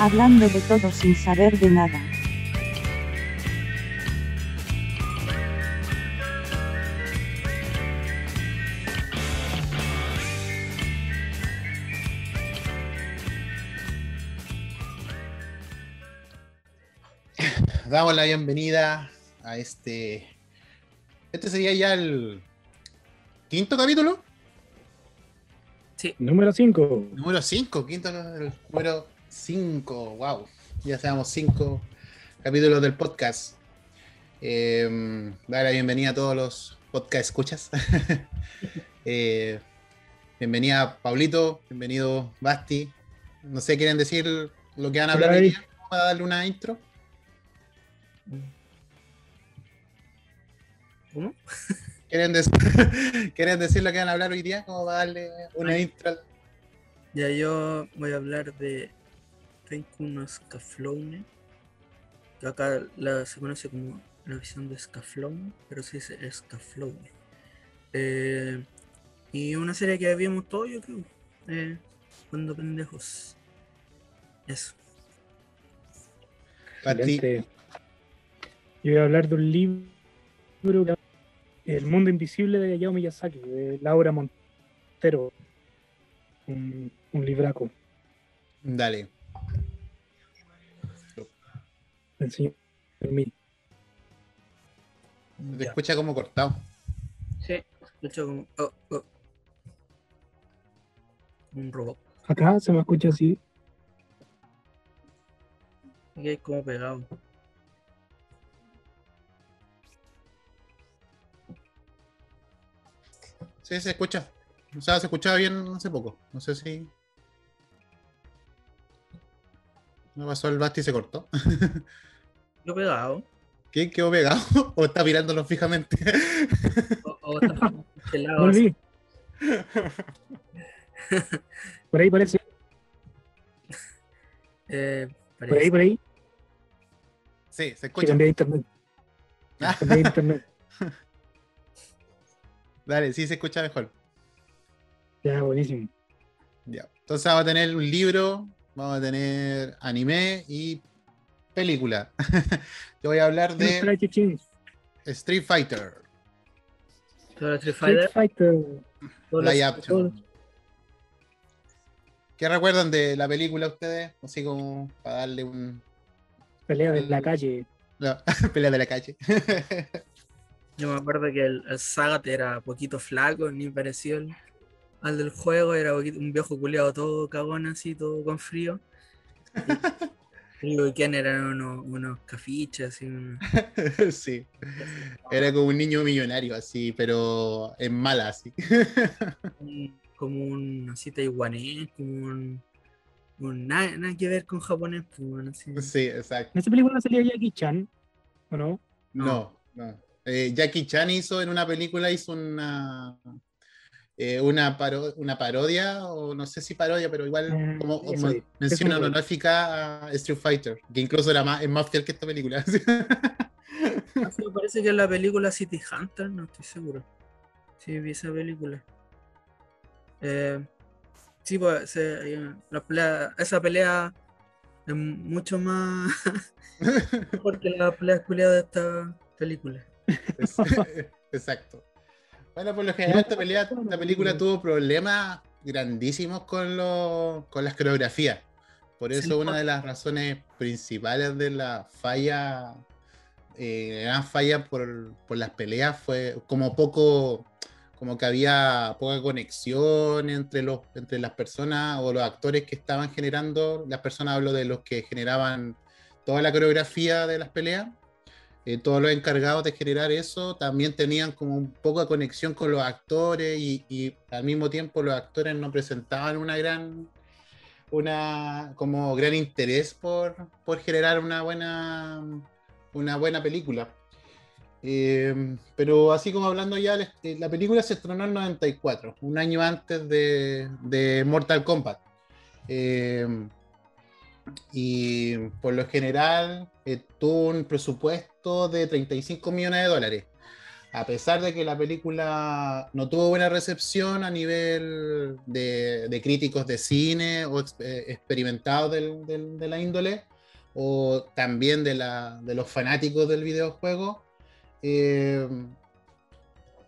Hablando de todo sin saber de nada. Damos la bienvenida a este. Este sería ya el quinto capítulo. Número 5. Número 5, quinto el número 5. Wow. Ya seamos 5 capítulos del podcast. Eh, dar la bienvenida a todos los podcast escuchas. Eh, bienvenida Pablito, bienvenido Basti. No sé, ¿quieren decir lo que van a hablar hoy día? Vamos a darle una intro. ¿Cómo? ¿Quieren, decir, ¿Quieren decir lo que van a hablar hoy día? ¿Cómo va a darle una intro? Ya yo voy a hablar de Renkuno Scaflowne. Que acá la, se conoce como la visión de Scaflowne, pero se dice Scaflowne. Eh, y una serie que vimos todos, yo creo. Eh, cuando pendejos. Eso. Excelente. Yo voy a hablar de un libro, El mundo invisible de Hayao Miyazaki, de Laura Montero. Un, un libraco. Dale. Del señor Mil. Te Ya. escucha como cortado. Sí, escucho como. oh, oh. Un robot. Acá se me escucha así. Aquí hay como pegado. Sí, se escucha. O sea, se escuchaba bien hace poco. No sé si. No pasó el Basti y se cortó. Yo pegado. ¿Qué? ¿Quedó pegado? ¿O está mirándolo fijamente? O, o está pelado. Volví. Por ahí parece. Eh, Por ahí, por ahí. Sí, se escucha. cambié de internet. Ah, Cambié de internet. Dale, sí se escucha mejor. Ya, buenísimo. Ya. Entonces vamos a tener un libro, vamos a tener anime y película. Yo voy a hablar de. Street Fighter. Street Street Fighter. Fighter. ¿Qué recuerdan de la película ustedes? Así como para darle un... Pelea de la calle. No, pelea de la calle. Yo me acuerdo que el, el Sagat era poquito flaco, ni parecido al, al del juego, era poquito- un viejo culiado todo cagón así, todo con frío. Y quién eran unos, unos cafiches, sí. Era como un niño millonario así, pero en mala así. como un así taiwanés, como un, un nada, nada que ver con japonés, pues, así. Sí, exacto. En esa película salía Jackie Chan. ¿O no? No, no. Eh, Jackie Chan hizo en una película, hizo una eh, una, paro- una parodia, o no sé si parodia, pero igual Eh, como, eso como mención vi. honorífica a Street Fighter, que incluso era más, es más fiel que esta película. Así me parece que es la película City Hunter, no estoy seguro. Sí, vi esa película. Eh, sí, pues eh, la pelea- esa pelea es mucho más mejor que la pelea culiada de esta película. Exacto. Bueno, por lo general esta, pelea, esta película tuvo problemas grandísimos con, los- con las coreografías. Por eso una de las razones principales de la falla, eh, gran falla por, por las peleas fue como poco, como que había poca conexión entre, los, entre las personas o los actores que estaban generando, las personas hablo de los que generaban toda la coreografía de las peleas eh, todos los encargados de generar eso también tenían como un poco de conexión con los actores y, al mismo tiempo los actores no presentaban una gran una como gran interés por, por generar una buena una buena película. Eh, pero así como hablando ya la, eh, la película se estrenó en 94 un año antes de, de Mortal Kombat. Y por lo general eh, tuvo un presupuesto de 35 millones de dólares. a pesar de que la película no tuvo buena recepción a nivel de, críticos de cine o eh, experimentados de la índole, o también de, los fanáticos del videojuego, eh,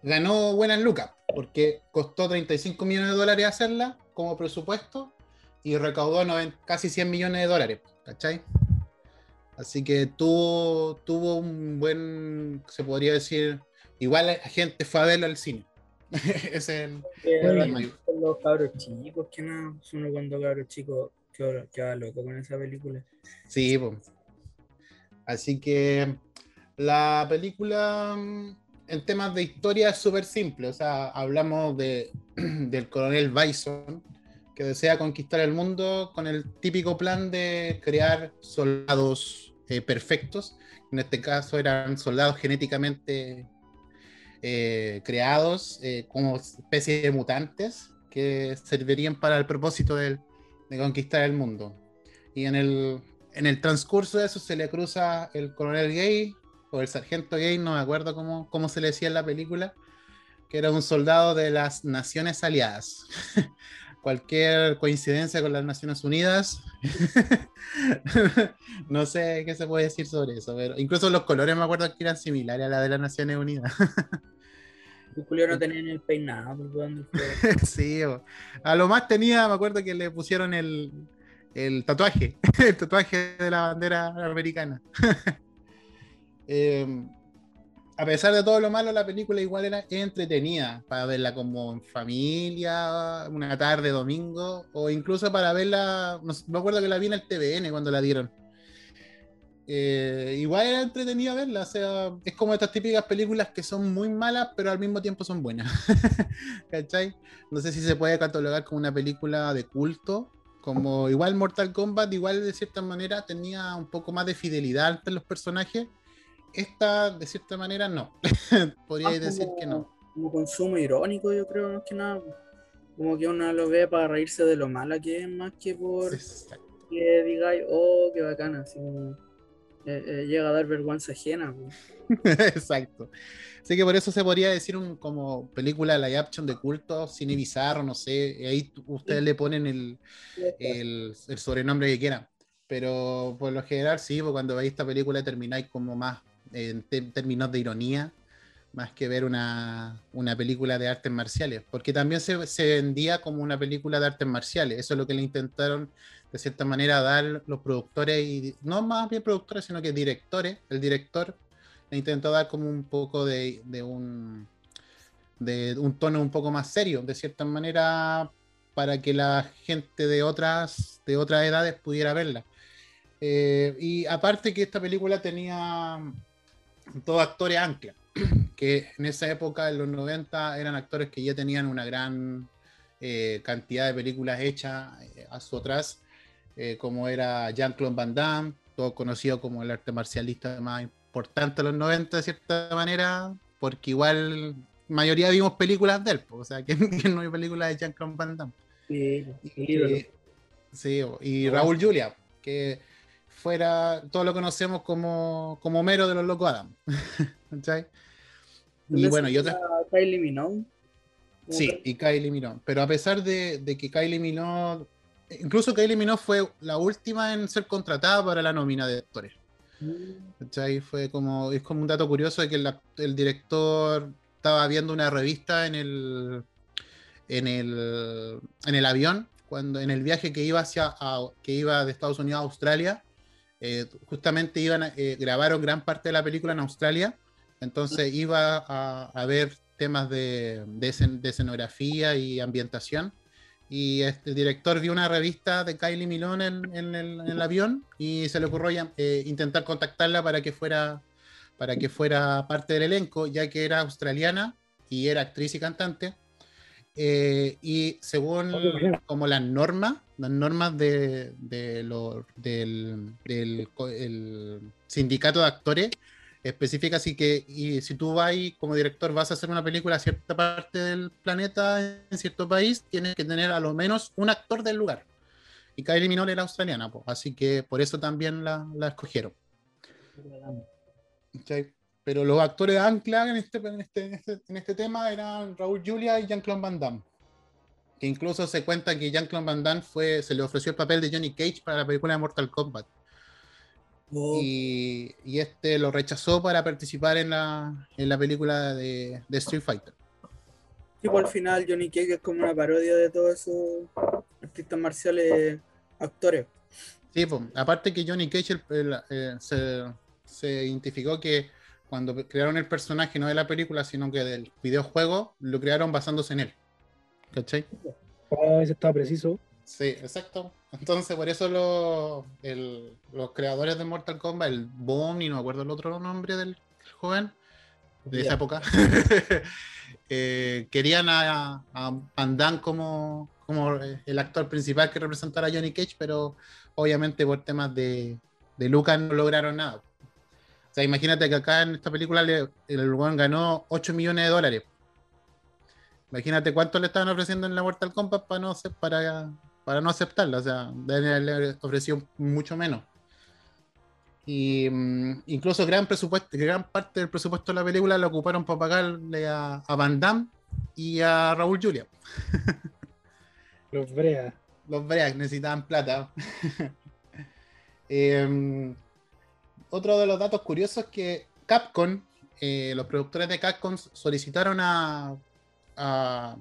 ganó buenas lucas, porque costó 35 millones de dólares hacerla como presupuesto y recaudó casi 100 millones de dólares, ¿cachai? Así que tuvo, tuvo un buen, se podría decir, igual la gente fue a verlo al cine. es el, los cabros chicos, que no, uno cuando cabros chicos queda loco con esa película. Sí, pues. Así que la película mm, en temas de historia es súper simple. O sea, hablamos de, del coronel Bison, que desea conquistar el mundo con el típico plan de crear soldados eh, perfectos. En este caso eran soldados genéticamente eh, creados eh, como especie de mutantes que servirían para el propósito de, conquistar el mundo. Y en el, transcurso de eso se le cruza el coronel gay o el sargento gay, no me acuerdo cómo se le decía en la película, que era un soldado de las Naciones Aliadas. cualquier coincidencia con las Naciones Unidas. no sé qué se puede decir sobre eso, pero incluso los colores me acuerdo que eran similares a la de las Naciones Unidas. Julio no tenía el peinado. Pues, sí, a lo más tenía, me acuerdo que le pusieron el, el tatuaje, el tatuaje de la bandera americana. eh, a pesar de todo lo malo, la película igual era entretenida para verla como en familia, una tarde, domingo, o incluso para verla, no, me acuerdo que la vi en el TVN cuando la dieron. Eh, igual era entretenida verla, o sea, es como estas típicas películas que son muy malas, pero al mismo tiempo son buenas. ¿Cachai? No sé si se puede catalogar como una película de culto, como igual Mortal Kombat, igual de cierta manera tenía un poco más de fidelidad entre los personajes esta, de cierta manera, no. Podría decir que no. Como consumo irónico, yo creo, más que nada. Como que uno lo ve para reírse de lo mala que es, más que por que digáis, oh, qué bacana. Así eh, eh, llega a dar vergüenza ajena. Exacto. Así que por eso se podría decir un, como película live action de culto, cine bizarro, no sé. Ahí ustedes le ponen el, el, el, sobrenombre que quieran. Pero por lo general, sí, porque cuando veis esta película termináis como más en términos de ironía, más que ver una, película de artes marciales, porque también se, vendía como una película de artes marciales, eso es lo que le intentaron de cierta manera dar los productores, y no más bien productores, sino que directores, el director le intentó dar como un poco de, un de un tono un poco más serio, de cierta manera, para que la gente de otras, de otras edades pudiera verla. Eh, y aparte que esta película tenía todos actores ancla, que en esa época, en los 90, eran actores que ya tenían una gran eh, cantidad de películas hechas eh, a su atrás, eh, como era Jean-Claude Van Damme, todo conocido como el arte marcialista más importante de los 90 de cierta manera, porque igual mayoría vimos películas de él, o sea, que, no hay películas de Jean-Claude Van Damme. Sí, y, sí, y Raúl Julia, que fuera, todo lo conocemos como, como Mero de los Locos Adam. y bueno, y otra. Kylie Minogue. Sí, y Kylie Minogue. Pero a pesar de, que Kylie Minogue, incluso Kylie Minogue fue la última en ser contratada para la nómina de actores. Mm. Fue como, es como un dato curioso de que el, director estaba viendo una revista en el, en el, en el avión, cuando en el viaje que iba hacia que iba de Estados Unidos a Australia, eh, justamente iban a, eh, grabaron gran parte de la película en Australia, entonces iba a, ver temas de, escenografía y ambientación. Y este, el director vio una revista de Kylie Milone en, el, avión y se le ocurrió eh, intentar contactarla para que fuera para que fuera parte del elenco, ya que era australiana y era actriz y cantante. y según como las normas, las normas de, del, sindicato de actores específica así que y si tú vas como director vas a hacer una película a cierta parte del planeta en cierto país tienes que tener a lo menos un actor del lugar. Y Kylie Minogue era australiana así que por eso también la, escogieron. Pero los actores ancla en este, en este, en este, en este tema eran Raúl Julia y Jean-Claude Van Damme. Que incluso se cuenta que Jean-Claude Van Damme fue, se le ofreció el papel de Johnny Cage para la película de Mortal Kombat. Oh, Y, y este lo rechazó para participar en la, en la película de, de Street Fighter. tipo al final Johnny Cage es como una parodia de todos esos artistas marciales actores. Sí, pues, aparte que Johnny Cage el- el- eh, se, se identificó que cuando crearon el personaje no de la película, sino que del videojuego, lo crearon basándose en él. ¿Cachai? Oh, ese estaba preciso. Sí, exacto. Entonces, por eso lo- el- los creadores de Mortal Kombat, el Boom, y no me acuerdo el otro nombre del joven de esa época, eh, querían a, a Van Damme como, como eh, el actor principal que representara a Johnny Cage, pero obviamente por temas de, de Lucas no lograron nada. O sea, imagínate que acá en esta película le- el weón ganó 8 millones de dólares. Imagínate cuánto le estaban ofreciendo en la Mortal Kombat para no, para, para no aceptarla. O sea, haberle ofrecido mucho menos. Y mm, incluso gran presupuesto, gran parte del presupuesto de la película lo ocuparon para pagarle a, a Van Damme y a Raúl Julia. Los Brea. Los Break necesitaban plata. Em, otro de los datos curiosos es que Capcom, eh, los productores de Capcom solicitaron a, a-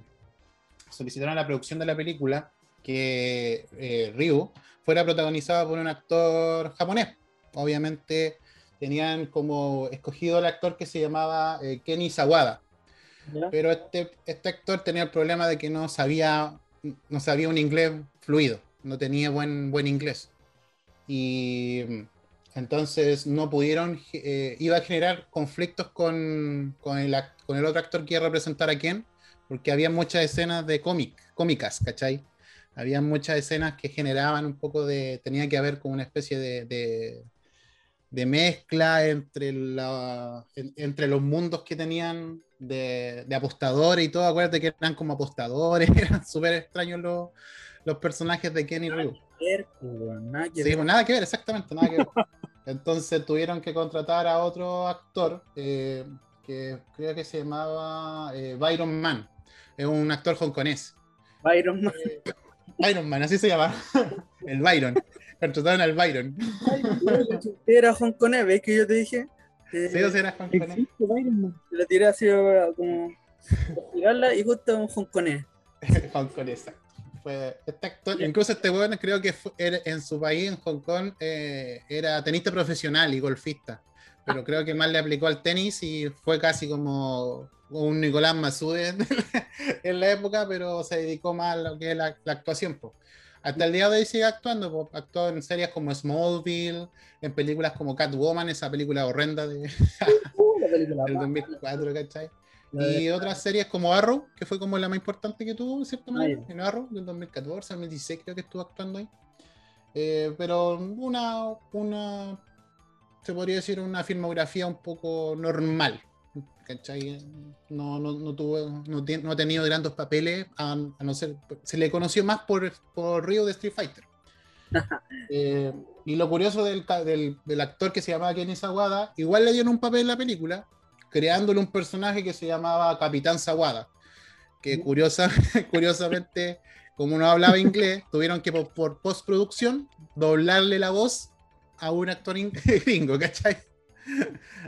solicitaron a la producción de la película que eh, Ryu fuera protagonizada por un actor japonés. Obviamente tenían como escogido al actor que se llamaba eh, Kenny Sawada pero este, este actor tenía el problema de que no sabía, no sabía un inglés fluido, no tenía buen, buen inglés. Y entonces no pudieron, eh, iba a generar conflictos con, con, el, con el otro actor que iba a representar a Ken, porque había muchas escenas de cómic, cómicas, ¿cachai? Había muchas escenas que generaban un poco de, tenía que haber como una especie de, de, de mezcla entre, la, en- entre los mundos que tenían de, de apostadores y todo. Acuérdate que eran como apostadores, eran súper extraños los, los personajes de Kenny Ryu. Nada que Sí, ver. pues nada que ver, exactamente, nada que ver. Entonces tuvieron que contratar a otro actor eh, que creo que se llamaba eh, Byron Man. Es un actor hongkonés. Byron Man. Eh, Byron Man, así se llama. El Byron. Contrataron al Byron. Era hongkonés, ¿ves que yo te dije? Eh, Sí, o sea, era hongkonés. Man. Le tiré así eh, como para tirarla y justo un hongkonés. Hong Kong, exacto. Fue este actor, incluso este weón creo que fue- en su país, en Hong Kong, eh, era tenista profesional y golfista. Pero creo que más le aplicó al tenis y fue casi como un Nicolás Masude en, la época, pero se dedicó más a lo que es la, la actuación. po. Hasta el día de hoy sigue actuando, po. actuó en series como Smallville, en películas como Catwoman, esa película horrenda de, Uh, la película. del 2004, ¿cachai? Y otras series como Arrow, que fue como la más importante que tuvo, en cierta manera, en Arrow, del 2014 al 2016 creo que estuvo actuando ahí. Eh, pero una, una, se podría decir, una filmografía un poco normal. ¿cachai? No, no, no, tuvo, no, no ha tenido grandes papeles, a, a no ser, se le conoció más por, por Río de Street Fighter. Eh, y lo curioso del, del, del actor que se llamaba Kenny Sawada, igual le dieron un papel en la película, creándole un personaje que se llamaba Capitán Sawada, que curiosa, curiosamente, como no hablaba inglés, tuvieron que por, por postproducción doblarle la voz a un actor in- gringo, ¿cachai?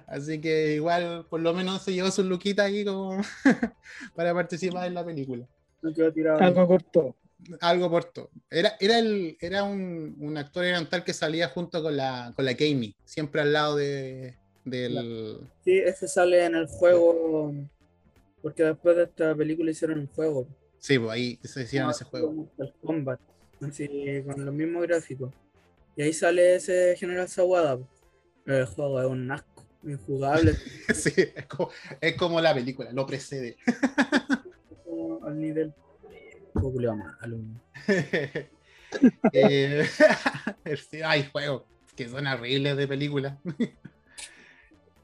Así que igual, por lo menos se llevó su luquita ahí como para participar en la película. Algo corto. Algo por todo. Era, era, el, era un, un actor oriental que salía junto con la, con la Kami, siempre al lado de, del... Sí, ese sale en el juego. Porque después de esta película hicieron un juego. Sí, pues ahí se hicieron ese juego. El Combat. Así, con los mismos gráficos. Y ahí sale ese General Sawada. Pero el juego es un asco. Injugable. Sí, es como, es como la película, lo precede. al nivel. Eh, hay juegos que son horribles de película.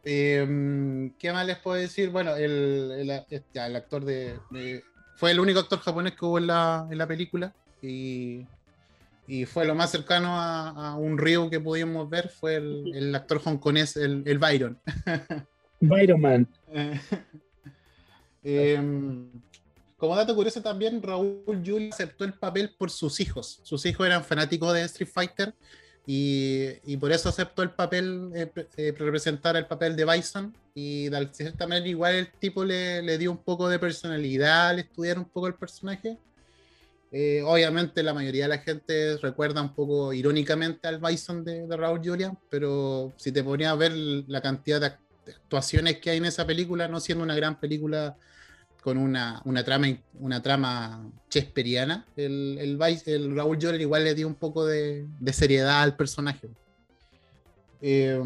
Eh, ¿Qué más les puedo decir? Bueno, el, el- este, el actor de, de- Fue el único actor japonés que hubo en la, en la película. Y, y fue lo más cercano a, a un Ryu que pudimos ver. Fue el, el actor hongkonés, el, el Byron. Byron Man. Em, como dato curioso también, Raúl Julia aceptó el papel por sus hijos. Sus hijos eran fanáticos de Street Fighter y, y por eso aceptó el papel, eh, eh, representar el papel de Bison. Y de cierta manera igual el tipo le, le dio un poco de personalidad al estudiar un poco el personaje. Eh, obviamente la mayoría de la gente recuerda un poco irónicamente al Bison de, Raúl Julia, pero si te ponías a ver la cantidad de act- de actuaciones que hay en esa película, no siendo una gran película con una, una trama una trama shakespeariana, el, el, el Raúl Julia igual le dio un poco de, seriedad al personaje. Eh,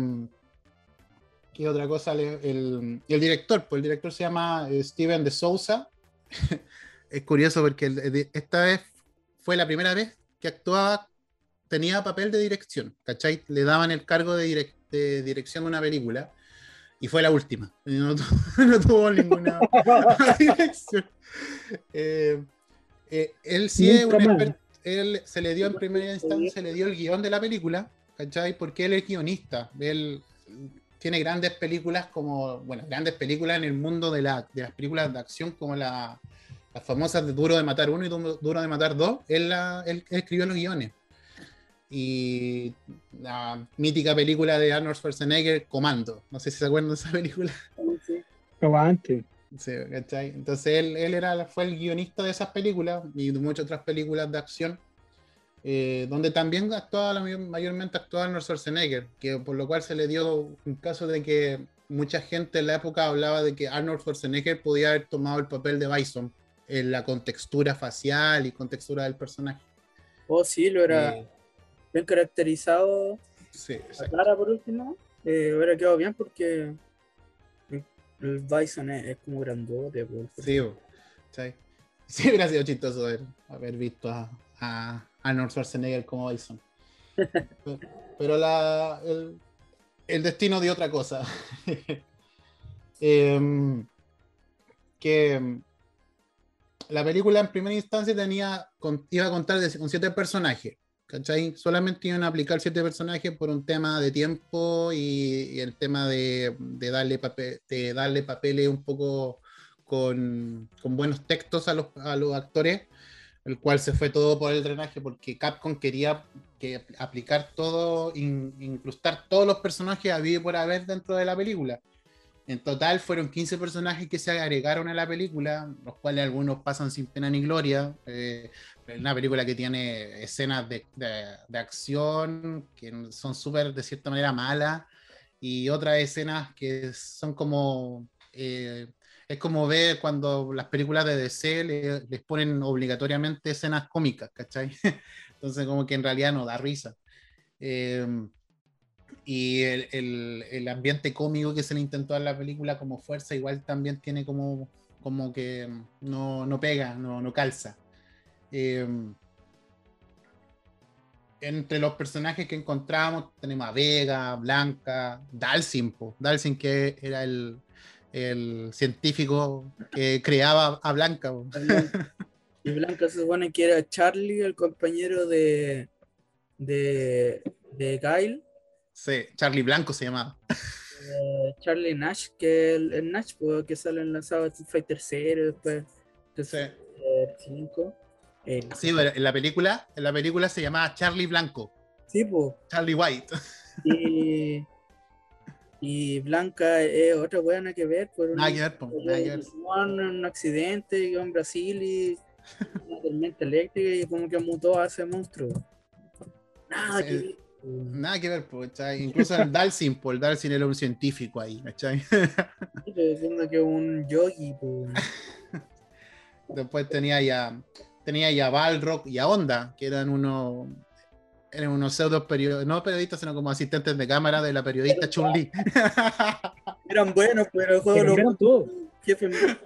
¿Qué otra cosa? El, el director, pues el director se llama eh, Steven de Souza. es curioso porque esta vez fue la primera vez que actuaba, tenía papel de dirección, ¿cachai? Le daban el cargo de, direc- de dirección de una película y fue la última. No, tu- no tuvo ninguna dirección. Eh, eh, él sí es un experto, él se le dio en primera instancia, se le dio el guion de la película, ¿cachai? Porque él es guionista. Él tiene grandes películas como, bueno, grandes películas en el mundo de, la, de las películas de acción como la, las famosas de Duro de Matar 1 y Duro de Matar 2. Él, la- él escribió los guiones. Y la mítica película de Arnold Schwarzenegger, Comando. No sé si se acuerdan de esa película. Aguante. Sí, ¿cachai? Entonces él, él era, fue el guionista de esas películas y de muchas otras películas de acción, eh, donde también actuaba, mayormente actuaba Arnold Schwarzenegger, que por lo cual se le dio un caso de que mucha gente en la época hablaba de que Arnold Schwarzenegger podía haber tomado el papel de Bison en la contextura facial y contextura del personaje. Oh, sí, lo era Eh, bien caracterizado. sí, La cara, por último, eh, hubiera quedado bien porque el- Bison es, es como grandote. Sí, ¿cachai? Sí, hubiera sido chistoso haber, haber visto a, a Arnold Schwarzenegger como Bison. Pero, pero la, el, el destino dio otra cosa. Em, que em, la película en primera instancia tenía, con- iba a contar de- con siete personajes. ¿Cachai? Solamente iban a aplicar siete personajes por un tema de tiempo y, el tema de, darle papel, de darle papeles un poco con, buenos textos a los, a los actores, el cual se fue todo por el drenaje porque Capcom quería que aplicar todo, in- incrustar todos los personajes a y por haber dentro de la película. En total fueron 15 personajes que se agregaron a la película, los cuales algunos pasan sin pena ni gloria. Eh, una película que tiene escenas de, de- de acción que son súper, de cierta manera, malas, y otras escenas que son como... eh, es como ver cuando las películas de DC le- les ponen obligatoriamente escenas cómicas, ¿cachai? Entonces como que en realidad no da risa. Eh, y el, el- ambiente cómico que se le intentó a la película como fuerza igual también tiene como, como que no, no pega, no, no calza. Eh, entre los personajes que encontramos tenemos a Vega, Blanca, Dalsin, po. Dalsin que era el, el científico que creaba a Blanca. Y Blanca se supone que era Charlie, el compañero de, de, de Guile. Sí, Charlie Blanco se llamaba. eh, Charlie Nash, que el, el Nash pues, que sale en la saga Street Fighter 0, después de Sí. 5. Eh, Sí, pero en la película, en la película se llamaba Charlie Blanco, sí, pues. Charlie White. Y, y Blanca es otra buena que ver. Por en un accidente en Brasil y una tormenta eléctrica y como que mutó a ese monstruo. Nada Sí. que ver. Nada que ver, ¿cachai? Incluso el Dalsin, po, el Dalsin era un científico ahí, ¿cachai? Estoy diciendo que un yogi, pues. Después tenía ya, tenía ya Balrog y a Honda, que eran unos eran unos pseudo periodistas, no periodistas, sino como asistentes de cámara de la periodista Chun-Li. Eran buenos, pero juego los jefes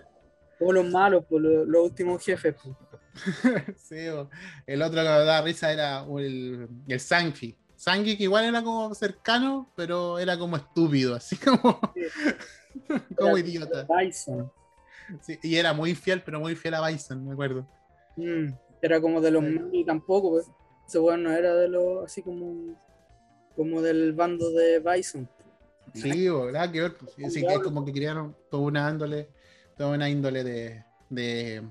o los malos, pues los, los últimos jefes. Pues. Sí, el otro que me daba risa era el, el Sanji. Sanji que igual era como cercano, pero era como estúpido, así como, como idiota. Bison. Sí, y era muy fiel, pero muy fiel a Bison, me acuerdo. Mm, era como de los Sí. tampoco, pues. Ese weón no era de los, así como, como del bando de Bison. Sí, nada que ver. pues, que es como que crearon toda una índole, toda una índole de, de,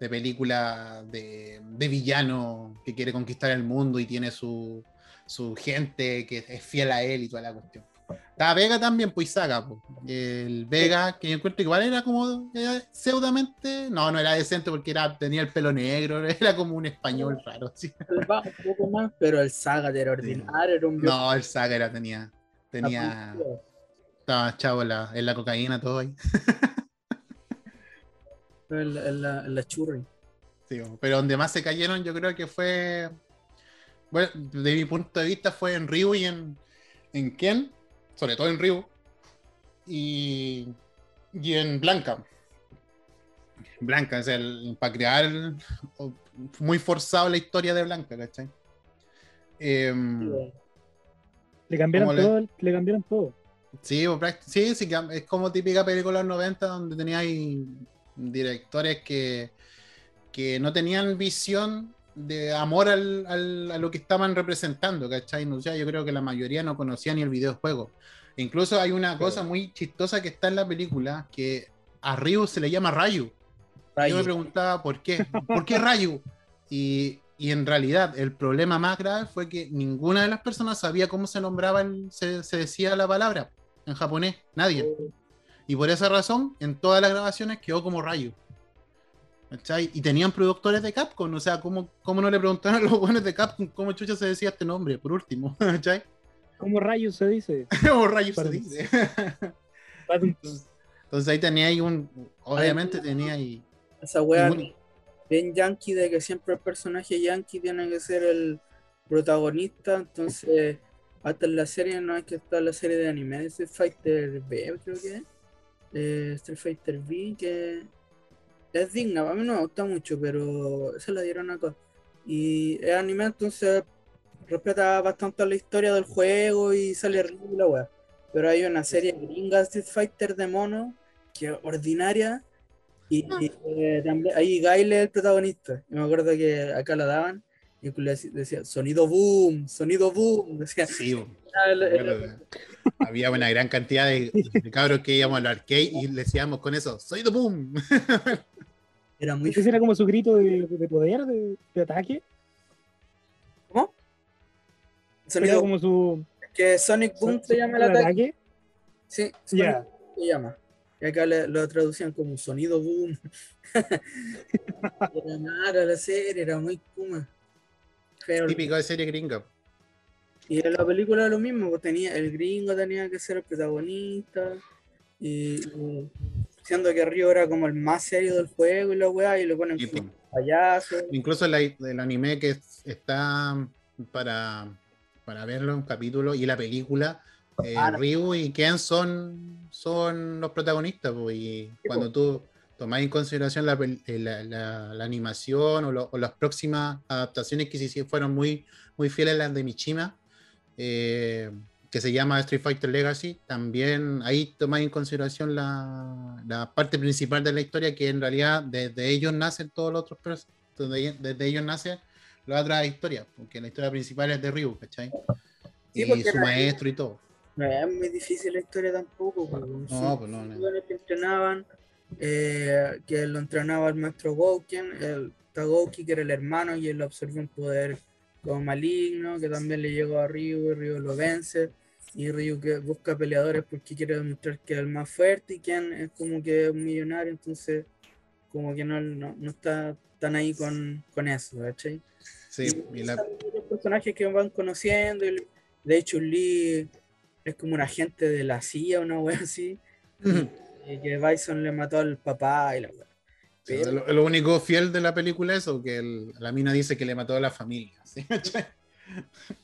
de película de, de villano que quiere conquistar el mundo y tiene su, su gente que es fiel a él y toda la cuestión. Estaba Vega también, pues y Saga, pues. El Vega, que yo encuentro igual era como era pseudamente, no, no era decente porque era, tenía el pelo negro, era como un español raro. sí. Un poco más, pero el Saga era ordinario, era un No, el Saga era, tenía, tenía, estaba chavo en la, en la cocaína, todo ahí. En la, en la, en la churri. Sí, pero donde más se cayeron, yo creo que fue. Bueno, de mi punto de vista, fue en Ryu y en, en Ken, sobre todo en Ryu, y, y en Blanca. Blanca, es el, para crear muy forzado la historia de Blanca, ¿cachai? Em, Le cambiaron ¿Cómo le- todo, le cambiaron todo. Sí, práct- sí, sí, es como típica película de los 90 donde tenía ahí directores que, que no tenían visión de amor al, al- a lo que estaban representando, ¿cachai? O sea, yo creo que la mayoría no conocía ni el videojuego. Incluso hay una cosa muy chistosa que está en la película, que a Ryu se le llama Rayu. Yo Rayo. me preguntaba por qué, ¿por qué Rayu? Y, y en realidad el problema más grave fue que ninguna de las personas sabía cómo se nombraba, el- se, se decía la palabra en japonés, nadie. Y por esa razón, en todas las grabaciones quedó como Rayu. ¿Cachai? Y tenían productores de Capcom, o sea, ¿cómo, cómo no le preguntaron a los buenos de Capcom cómo chucha se decía este nombre, por último? ¿Cachai? ¿Cómo rayos se dice? Como Rayu se dice. Entonces ahí tenía ahí un. Obviamente tenía ahí. Esa wea ningún- bien yankee de que siempre el personaje yankee tiene que ser el protagonista, entonces hasta en la serie no hay que estar la serie de anime de Street Fighter B, creo que es. Eh, Street Fighter V, que es digna, a mí no me gusta mucho, pero esa la dieron acá. Y es anime, entonces respeta bastante la historia del juego y sale rico y la wea. Pero hay una serie gringa Street Fighter de mono que es ordinaria y, y, eh, también ahí Gail es el protagonista. Y me acuerdo que acá la daban y le decía, sonido boom, sonido boom. Decía, Sí, "Ah, había una gran cantidad de, de cabros que íbamos al arcade y le decíamos con eso, soy de boom. era muy Ese era como su grito de, de poder, de, de ataque. ¿Cómo? Era Sonido como su. que Sonic Boom se llama el su ataque. Sí, Sonic Ya. Boom se llama. Y acá le- lo traducían como sonido boom. era mala la serie, era muy kuma. Pero- Típico de serie gringa. Y en la película lo mismo, pues tenía, el gringo tenía que ser el protagonista. Y, y siendo que Río era como el más serio del juego y la weá, y lo ponen como payaso. Incluso la- el anime que es- está para, para verlo, un capítulo, y la película, eh, Ah. Ryu y Ken son, son los protagonistas. y cuando tú tomás en consideración la, eh, la- la- la animación o, lo- o las próximas adaptaciones que se hicieron fueron muy, muy fieles a las de Michima, eh, que se llama Street Fighter Legacy, también ahí tomás en consideración la, la parte principal de la historia, que en realidad desde ellos nacen todos los otros pers- desde, ellos nacen las otras historias, porque la historia principal es de Ryu, ¿cachai? Sí, y porque su la- maestro y todo. No es muy difícil la historia tampoco. pues, No, son pues no, no. jugadores que entrenaban, eh, que lo entrenaba el maestro Gouken, el Tagouki, que era el hermano, y él absorbió un poder como maligno, que también le llegó a Ryu, y Ryu lo vence, y Ryu que busca peleadores porque quiere demostrar que es el más fuerte, y quien es como que es un millonario, entonces como que no, no, no está tan ahí con, con eso, ¿cachai? Sí, y la- Son los personajes que van conociendo. y de hecho, Lee es como un agente de la CIA, una wea así. Y que Bison le mató al papá y la wea. Sí, lo, lo único fiel de la película es eso, que el- la mina dice que le mató a la familia. ¿sí?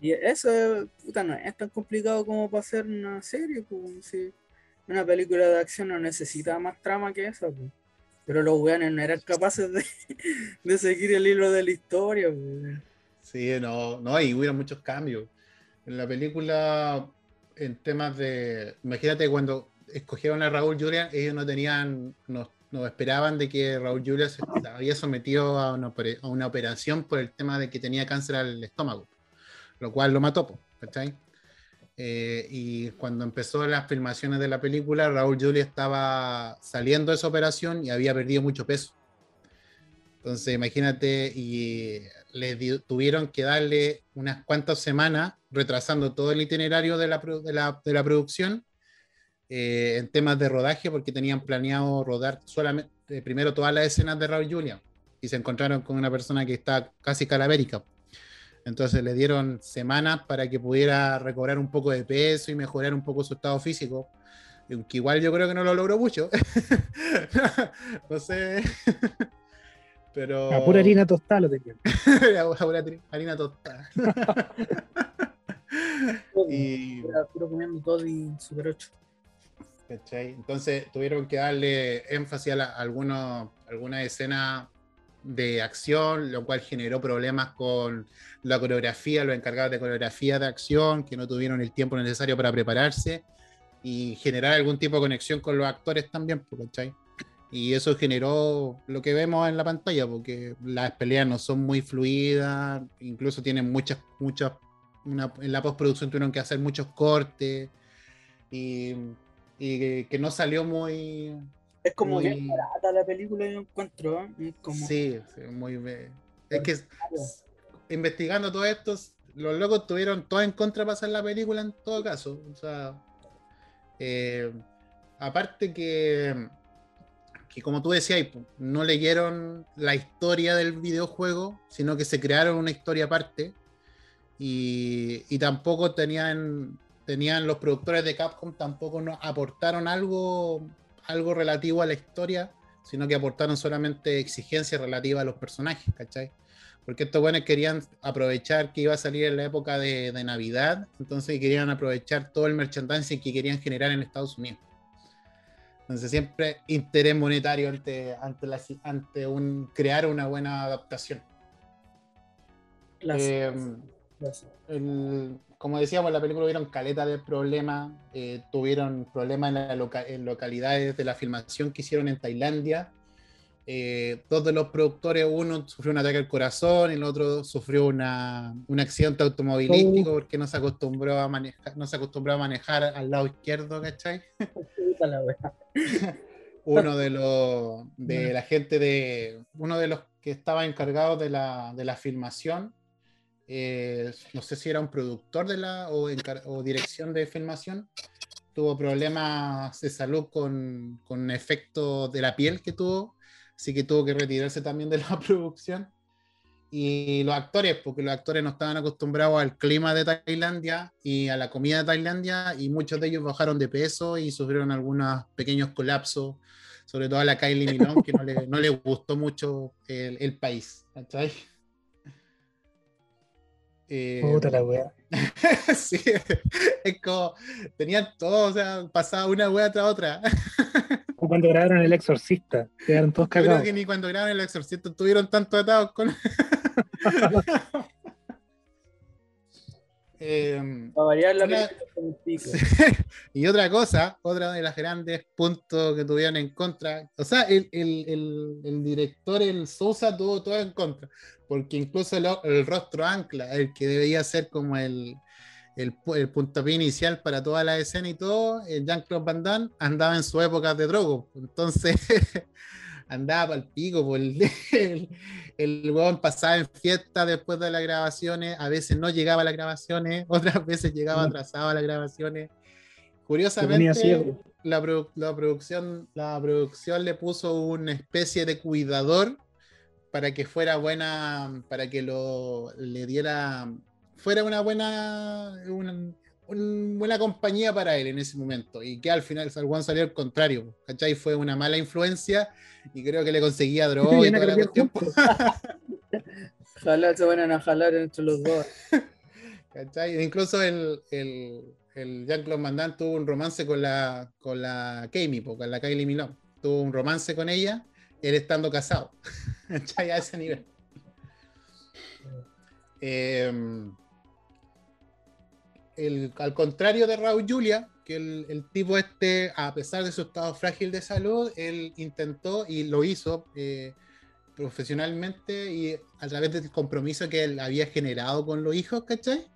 Y eso, puta, no es tan complicado como para hacer una serie. Pues. Una película de acción no necesita más trama que esa. pues. Pero los weones no eran capaces de, de seguir el hilo de la historia. pues. Sí, no, no, y hubo muchos cambios. En la película, en temas de. Imagínate cuando escogieron a Raúl Julia, ellos no tenían, no, no esperaban de que Raúl Julia se había sometido a una, a una operación por el tema de que tenía cáncer al estómago, lo cual lo mató, ¿cachai? Eh, y cuando empezó las filmaciones de la película, Raúl Julia estaba saliendo de esa operación y había perdido mucho peso. Entonces, imagínate, y le tuvieron que darle unas cuantas semanas retrasando todo el itinerario de la, de la- de la producción eh, en temas de rodaje, porque tenían planeado rodar solamente eh, primero todas las escenas de Raúl Julia y se encontraron con una persona que está casi calavérica. Entonces le dieron semanas para que pudiera recobrar un poco de peso y mejorar un poco su estado físico. Aunque igual yo creo que no lo logró mucho. no sé. Pero. A pura harina tostada lo tenían. A pura harina tostada. y, puro comiendo todo y Super 8. ¿cachai? Entonces tuvieron que darle énfasis a, la- a algunos, algunas escenas de acción, lo cual generó problemas con la coreografía, los encargados de coreografía de acción, que no tuvieron el tiempo necesario para prepararse y generar algún tipo de conexión con los actores también, ¿cachai? Y eso generó lo que vemos en la pantalla, porque las peleas no son muy fluidas, incluso tienen muchas, muchas, en la postproducción tuvieron que hacer muchos cortes y, y que no salió muy... Es como Muy- bien barata la película, yo encuentro. ¿eh? Como, Sí, sí, muy bien. Es que investigando todo esto, los locos tuvieron todo en contra para hacer la película en todo caso. O sea, eh, aparte que, que como tú decías, po, no leyeron la historia del videojuego, sino que se crearon una historia aparte. Y, y tampoco tenían, tenían los productores de Capcom, tampoco nos aportaron algo, algo relativo a la historia sino que aportaron solamente exigencias relativas a los personajes, ¿cachai? Porque estos buenos querían aprovechar que iba a salir en la época de, de Navidad, entonces querían aprovechar todo el merchandising que querían generar en Estados Unidos. Entonces siempre interés monetario ante, ante, la- ante un, crear una buena adaptación. Eh, el- como decíamos, la película hubieron caleta de problemas, eh, tuvieron problemas en, la loca- en localidades de la filmación que hicieron en Tailandia. Eh, dos de los productores, uno sufrió un ataque al corazón, el otro sufrió una, un accidente automovilístico porque no se acostumbró a manejar, no se acostumbró a manejar al lado izquierdo, ¿cachai? uno de los de la gente de uno de los que estaba encargado de la, de la filmación eh, no sé si era un productor de la o, o dirección de filmación tuvo problemas de salud con, con efecto de la piel que tuvo así que tuvo que retirarse también de la producción y los actores, porque los actores no estaban acostumbrados al clima de Tailandia y a la comida de Tailandia, y muchos de ellos bajaron de peso y sufrieron algunos pequeños colapsos, sobre todo a la Kylie Minogue, que no le, no le gustó mucho el, el país. ¿cachai? Eh, Puta la wea. sí, es como, tenían todo, o sea, pasaba una wea tras otra. O cuando grabaron El Exorcista, quedaron todos Yo creo cagados. que ni cuando grabaron el exorcista tuvieron tanto atados con. Em, Para variar la Una- y otra cosa, otra de las grandes puntos que tuvieron en contra, o sea, el, el- el- el director, el Sousa, tuvo todo en contra, porque incluso el, el rostro ancla, el que debía ser como el, el, el puntapié inicial para toda la escena y todo, el Jean-Claude Van Damme andaba en su época de drogo, entonces andaba el pico, por el, el, el huevón pasaba en fiesta después de las grabaciones, a veces no llegaba a las grabaciones, otras veces llegaba atrasado a las grabaciones. Curiosamente, la, la producción, la producción le puso una especie de cuidador para que fuera buena, para que lo le diera, fuera una buena, una, un- buena compañía para él en ese momento. Y que al final Salwan salió al contrario, ¿cachai? Fue una mala influencia y creo que le conseguía droga y toda la cuestión. Ojalá se van a jalar entre los dos. ¿Cachai? Incluso el, el, el Jean-Claude Van Damme tuvo un romance con la, con la Kami, con la Kylie Minogue. Tuvo un romance con ella, él estando casado. A ese nivel. Eh, el- al contrario de Raúl Julia, que el, el tipo este, a pesar de su estado frágil de salud, él intentó y lo hizo eh, profesionalmente y a través del compromiso que él había generado con los hijos, ¿cachai?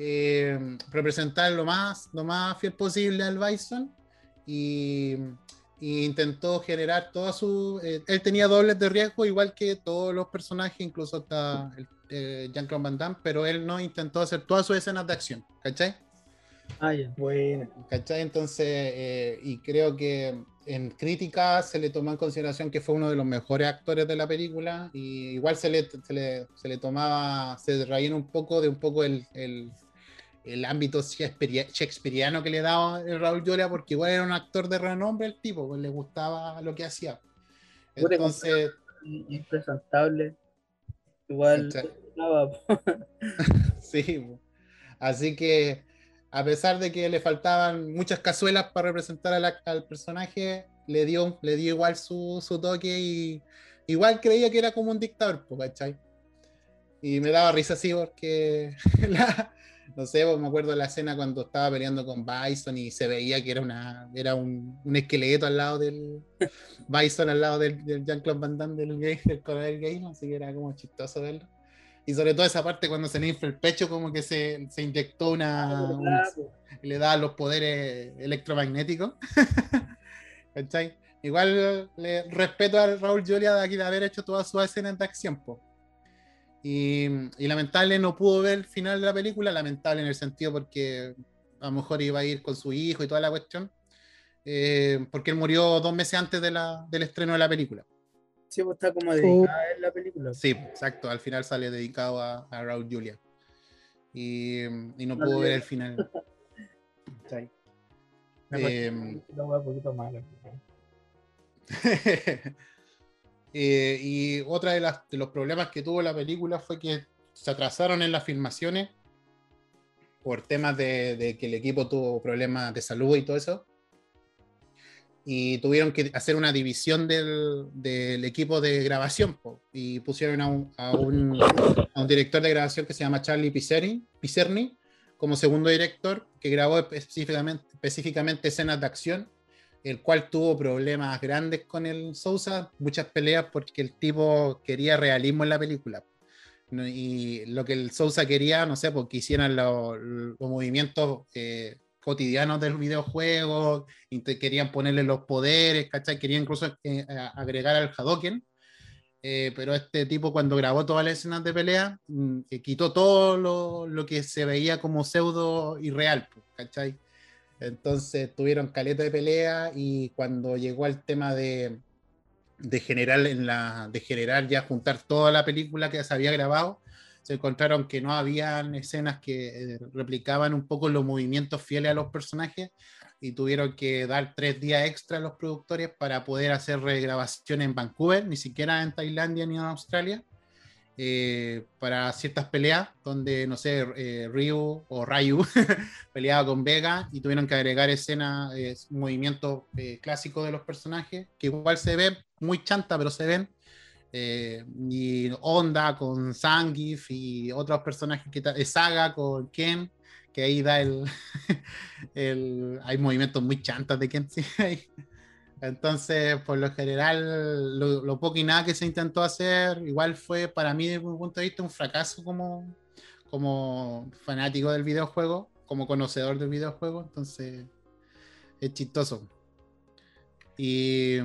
eh, representar lo más, lo más fiel posible al Bison y, intentó generar toda su... eh, él tenía dobles de riesgo igual que todos los personajes, incluso hasta el, eh, Jean-Claude Van Damme, pero él no intentó hacer todas sus escenas de acción, ¿cachai? Ah, ya. Buena. ¿Cachai? Entonces, eh, y creo que en crítica se le tomó en consideración que fue uno de los mejores actores de la película, y igual se le, se le, se le tomaba, se reían un poco de un poco el, el, el ámbito shakespearia- shakespeariano que le daba Raúl Julia, porque igual era un actor de renombre el tipo, pues le gustaba lo que hacía. Entonces, Impresentable. Igual. Sí, así que a pesar de que le faltaban muchas cazuelas para representar al, al personaje, le dio, le dio igual su, su toque y igual creía que era como un dictador, ¿cachai? Y me daba risa así porque, la- no sé, me acuerdo de la escena cuando estaba peleando con Bison y se veía que era, una, era un, un esqueleto al lado del Bison, al lado del, del Jean-Claude Van Damme, del, gay, del coronel gay, así que era como chistoso verlo. Y sobre todo esa parte cuando se le infla el pecho, como que se, se inyectó una. un- Ah, le da los poderes electromagnéticos. ¿Cachai? Igual le respeto a Raúl Julia de aquí de haber hecho todas sus escenas de acción. po. Y, y lamentable no pudo ver el final de la película, lamentable en el sentido porque a lo mejor iba a ir con su hijo y toda la cuestión, eh, porque él murió dos meses antes de la- del estreno de la película. Sí, pues está como dedicada en la película. Sí, exacto. Al final sale dedicado a, a Raúl Julia. Y, y no No pudo ver el final. Una hueá un poquito mala. Eh, y otra de, las, de los problemas que tuvo la película fue que se atrasaron en las filmaciones por temas de, de que el equipo tuvo problemas de salud y todo eso. Y tuvieron que hacer una división del, del equipo de grabación y pusieron a un, a, un, a un director de grabación que se llama Charlie Pizzerni, Pizzerni como segundo director que grabó específicamente, específicamente escenas de acción el cual tuvo problemas grandes con el Sousa, muchas peleas porque el tipo quería realismo en la película. Y lo que el Sousa quería, no sé, porque hicieran lo- los movimientos eh, cotidianos del videojuego, querían ponerle los poderes, ¿cachai? Querían incluso eh, agregar al Hadoken. Eh, pero este tipo cuando grabó todas las escenas de pelea, mm, eh, quitó todo lo, lo que se veía como pseudo irreal, pues, ¿cachai? Entonces tuvieron caleta de pelea y cuando llegó al tema de, de generar en la, de generar ya juntar toda la película que se había grabado, se encontraron que no habían escenas que eh, replicaban un poco los movimientos fieles a los personajes y tuvieron que dar tres días extra a los productores para poder hacer regrabación en Vancouver, ni siquiera en Tailandia ni en Australia, eh, para ciertas peleas donde, no sé, eh, Ryu o Ryu peleaba con Vega y tuvieron que agregar escenas, eh, movimientos eh, clásicos de los personajes, que igual se ven muy chanta, pero se ven. Eh, y Onda con Zangief y otros personajes que eh, Saga con Ken, que ahí da el, el- hay movimientos muy chantas de Ken. sí. Entonces, por lo general, lo, poco y nada que se intentó hacer, igual fue para mí, desde mi punto de vista, un fracaso como, como fanático del videojuego, como conocedor del videojuego. Entonces, es chistoso. Y,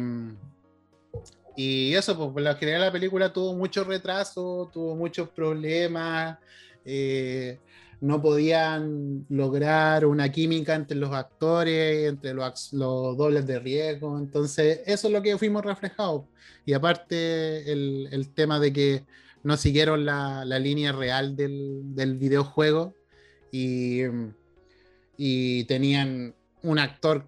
y eso, pues, por lo general, la película tuvo mucho retraso, tuvo muchos problemas. eh, no podían lograr una química entre los actores, entre los, dobles de riesgo. Entonces, eso es lo que fuimos reflejados. Y aparte, el, el tema de que no siguieron la, la línea real del, del videojuego y, y tenían un actor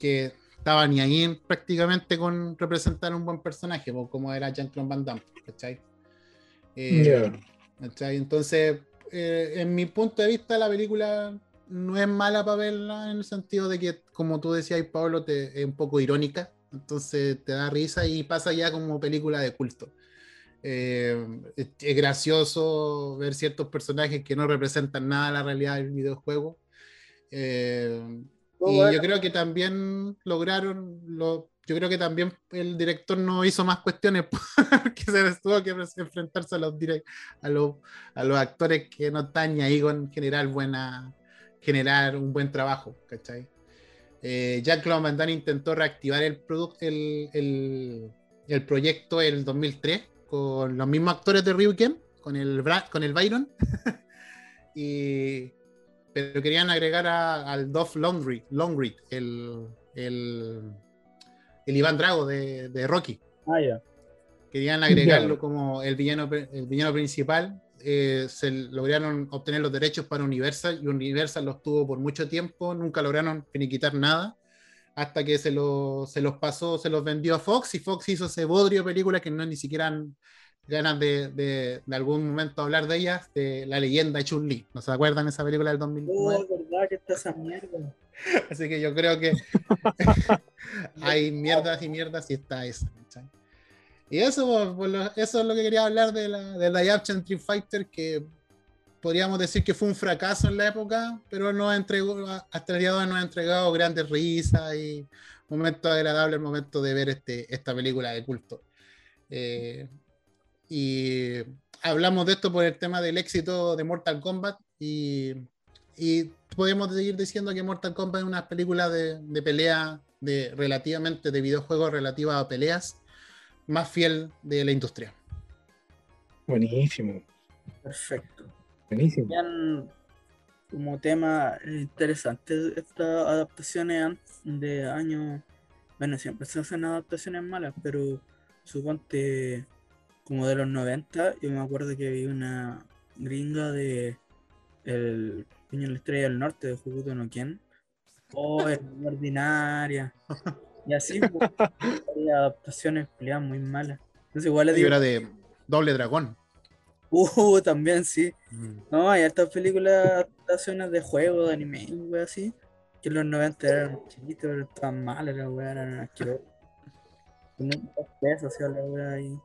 que estaba ni ahí prácticamente con representar un buen personaje, como era Jean-Claude Van Damme, ¿cachai? Eh. Entonces, eh, en mi punto de vista, la película no es mala para verla en el sentido de que, como tú decías, Pablo, te, es un poco irónica, entonces te da risa y pasa ya como película de culto. Eh, es, es gracioso ver ciertos personajes que no representan nada la realidad del videojuego. Eh, y bueno. yo creo que también lograron, lo, yo creo que también el director no hizo más cuestiones porque se tuvo que enfrentarse a los, a los, a los actores que no están ahí con generar buena generar un buen trabajo, ¿cachai? Eh, Van Damme intentó reactivar el, el, el, el proyecto el 2003 con los mismos actores de Ryuken, con el, con el Byron, y, pero querían agregar al Dove Longreed, Longreed el, el, el Iván Drago de, de Rocky. Ah, ya. Querían agregarlo como el villano, el villano principal. Eh, se lograron obtener los derechos para Universal y Universal los tuvo por mucho tiempo, nunca lograron finiquitar nada hasta que se, lo, se los pasó, se los vendió a Fox y Fox hizo ese bodrio de películas que no ni siquiera han ganas de, de, de, algún momento hablar de ellas, de la leyenda de Chun-Li. ¿No se acuerdan de esa película del 2009? Oh, verdad que está esa mierda. Así que yo creo que hay mierdas y mierdas y está esa. ¿cachai? Y eso, lo, eso es lo que quería hablar de la, de la Yapchan Street Fighter, que podríamos decir que fue un fracaso en la época, pero nos entregó, hasta el día de hoy nos ha entregado grandes risas y momentos agradables, el momento de ver este, esta película de culto. Eh, y hablamos de esto por el tema del éxito de Mortal Kombat y, y podemos seguir diciendo que Mortal Kombat es una película de, de, pelea de relativamente de videojuegos relativa a peleas más fiel de la industria. Buenísimo. Perfecto. Buenísimo. Bien, como tema interesante estas adaptaciones de años. Bueno, siempre se hacen adaptaciones malas, pero suponte como de los 90, yo me acuerdo que vi una gringa de El En la Estrella del Norte de Hokuto no Ken. Oh, es ordinaria. Y así, pues, hay adaptaciones peleadas muy malas. Entonces, igual le digo. era de Doble Dragón. Uh, también sí. Mm. No, hay estas películas, adaptaciones de juegos, de anime, y así. Que en los 90 eran chiquitos, pero estaban malas, las weas eran asquerosas. Con un peso, así, la wea ahí.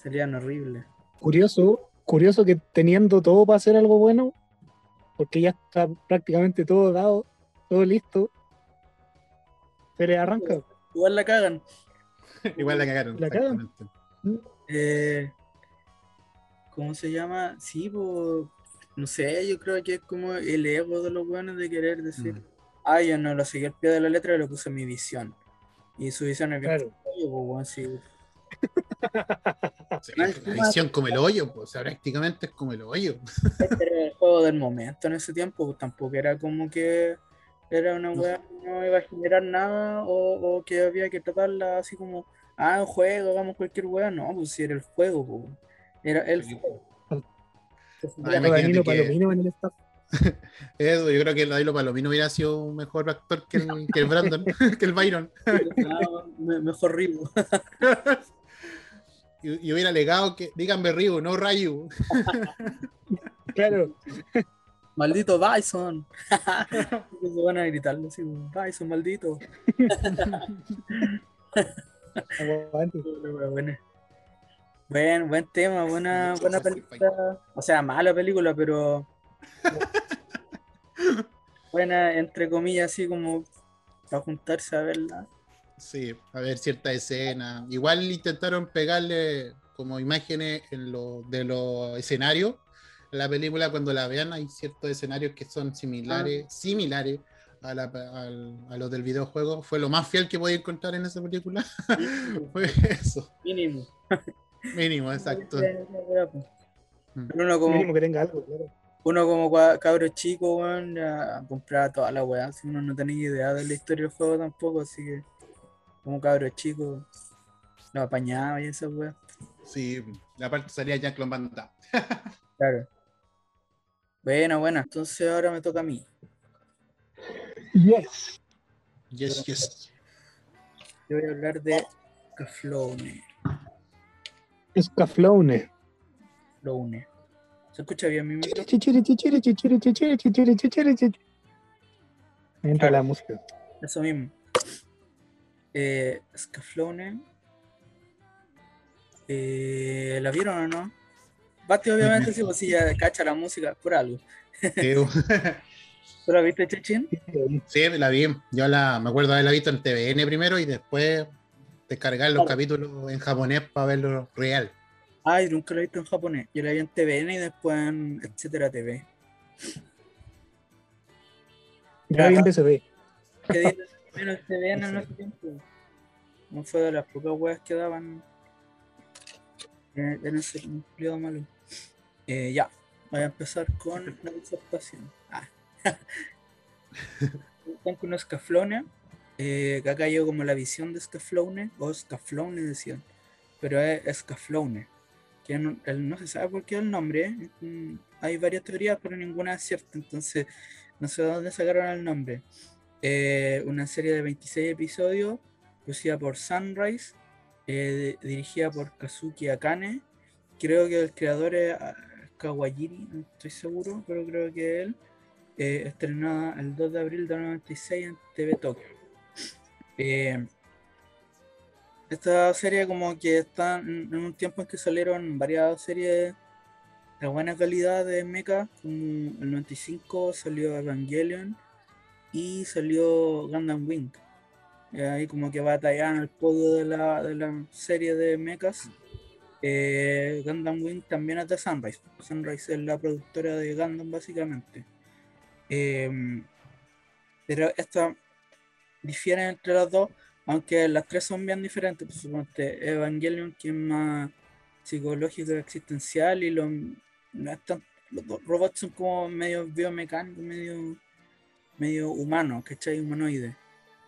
Serían horribles. Curioso, curioso que teniendo todo para hacer algo bueno, porque ya está prácticamente todo dado, todo listo, se le arranca. Igual la cagan. Igual la cagaron. La cagan. Eh, ¿Cómo se llama? Sí, pues, no sé, yo creo que es como el ego de los buenos de querer decir, mm. ah, yo no lo seguí al pie de la letra, lo puse en mi visión. Y su visión es bien, Claro. yo, pues, bueno, sí. Sí, la visión como el hoyo, pues, o sea, prácticamente es como el hoyo. Este era el juego del momento en ese tiempo, pues, tampoco era como que era una No. weá que no iba a generar nada o, o que había que tratarla así como, ah, un juego, hagamos cualquier weá. No, pues si era el juego, pues. Era el Sí. juego. Ah, Danilo imagínate que- Palomino en el staff. Eso, yo creo que el Danilo Palomino hubiera sido un mejor actor que el, que el Brandon, que el Byron. Ah, me- mejor Ryu. Y, y hubiera alegado que, díganme Ryu, no Ryu. Claro, Maldito Bison. Se van a gritarlo así, Bison, maldito. Bueno, buen, buen tema, buena, buena película. O sea, mala película, pero. buena, entre comillas, así como para juntarse a verla. Sí, a ver cierta escena. Igual intentaron pegarle como imágenes en lo, de los escenarios. En la película, cuando la vean, hay ciertos escenarios que son similares, similares a, la- al- a los del videojuego. Fue lo más fiel que podía encontrar en esa película. Fue eso, Mínimo. mínimo, exacto. Pero uno como, Mínimo que tenga algo, claro. Uno como cabro chico, weón, ya compraba toda la weá. Si uno no tenía idea de la historia del juego tampoco, así que como cabro chico, lo apañaba y esa weá. Sí, la parte salía Jean-Claude Van Damme. Claro. Bueno, bueno, entonces ahora me toca a mí. Yes. Yes, yes. Yo voy a hablar de Caflone. Escaflowne. Caflone. ¿Se escucha bien mi micro? Chichiri, chichiri, chichiri, chichiri, chichiri, chichiri, chichiri. Entra la música. Eso mismo. Eh, Scaflone. Eh, ¿La vieron o no? Basti, obviamente, sí, pues sí, ya cacha la música por algo. Sí, ¿Tú la viste, Chechín? Sí, la vi. Yo la, me acuerdo de haberla visto en TVN primero y después descargar los Claro. capítulos en japonés para verlo real. Ay, nunca lo he visto en japonés. Yo lo vi en TVN y después en Etcétera TV. Yo la vi en BCB. que dice primero TVN en ese tiempo. No fue de las pocas weas que daban en, en ese periodo malo. Eh, ya, voy a empezar con la disertación. Ah. Están con Scaflone, eh, que acá yo como la visión de Scaflone, o Scaflone decían, pero es Scaflone, que no, se sabe por qué el nombre. Mm, hay varias teorías, pero ninguna es cierta, entonces no sé de dónde sacaron el nombre. Eh, una serie de 26 episodios, producida por Sunrise, eh, de- dirigida por Kazuki Akane. Creo que el creador es ah, Kawajiri, no estoy seguro, pero creo que él. Eh, estrenada el 2 de abril del 96 en TV Tokyo. Eh, esta serie como que está en, un tiempo en que salieron varias series de buena calidad de mecha, como el 95 salió Evangelion y salió Gundam Wing. Y ahí como que batallaban el podio de la, de la serie de mechas. Eh, Gundam Wing también es de Sunrise. Sunrise es la productora de Gundam básicamente. Eh, pero esta difiere entre las dos, aunque las tres son bien diferentes. Por supuesto, Evangelion que es más psicológico existencial y lo, no es tan- los dos robots son como medio biomecánicos, medio, medio humanos, ¿cachai? Humanoides.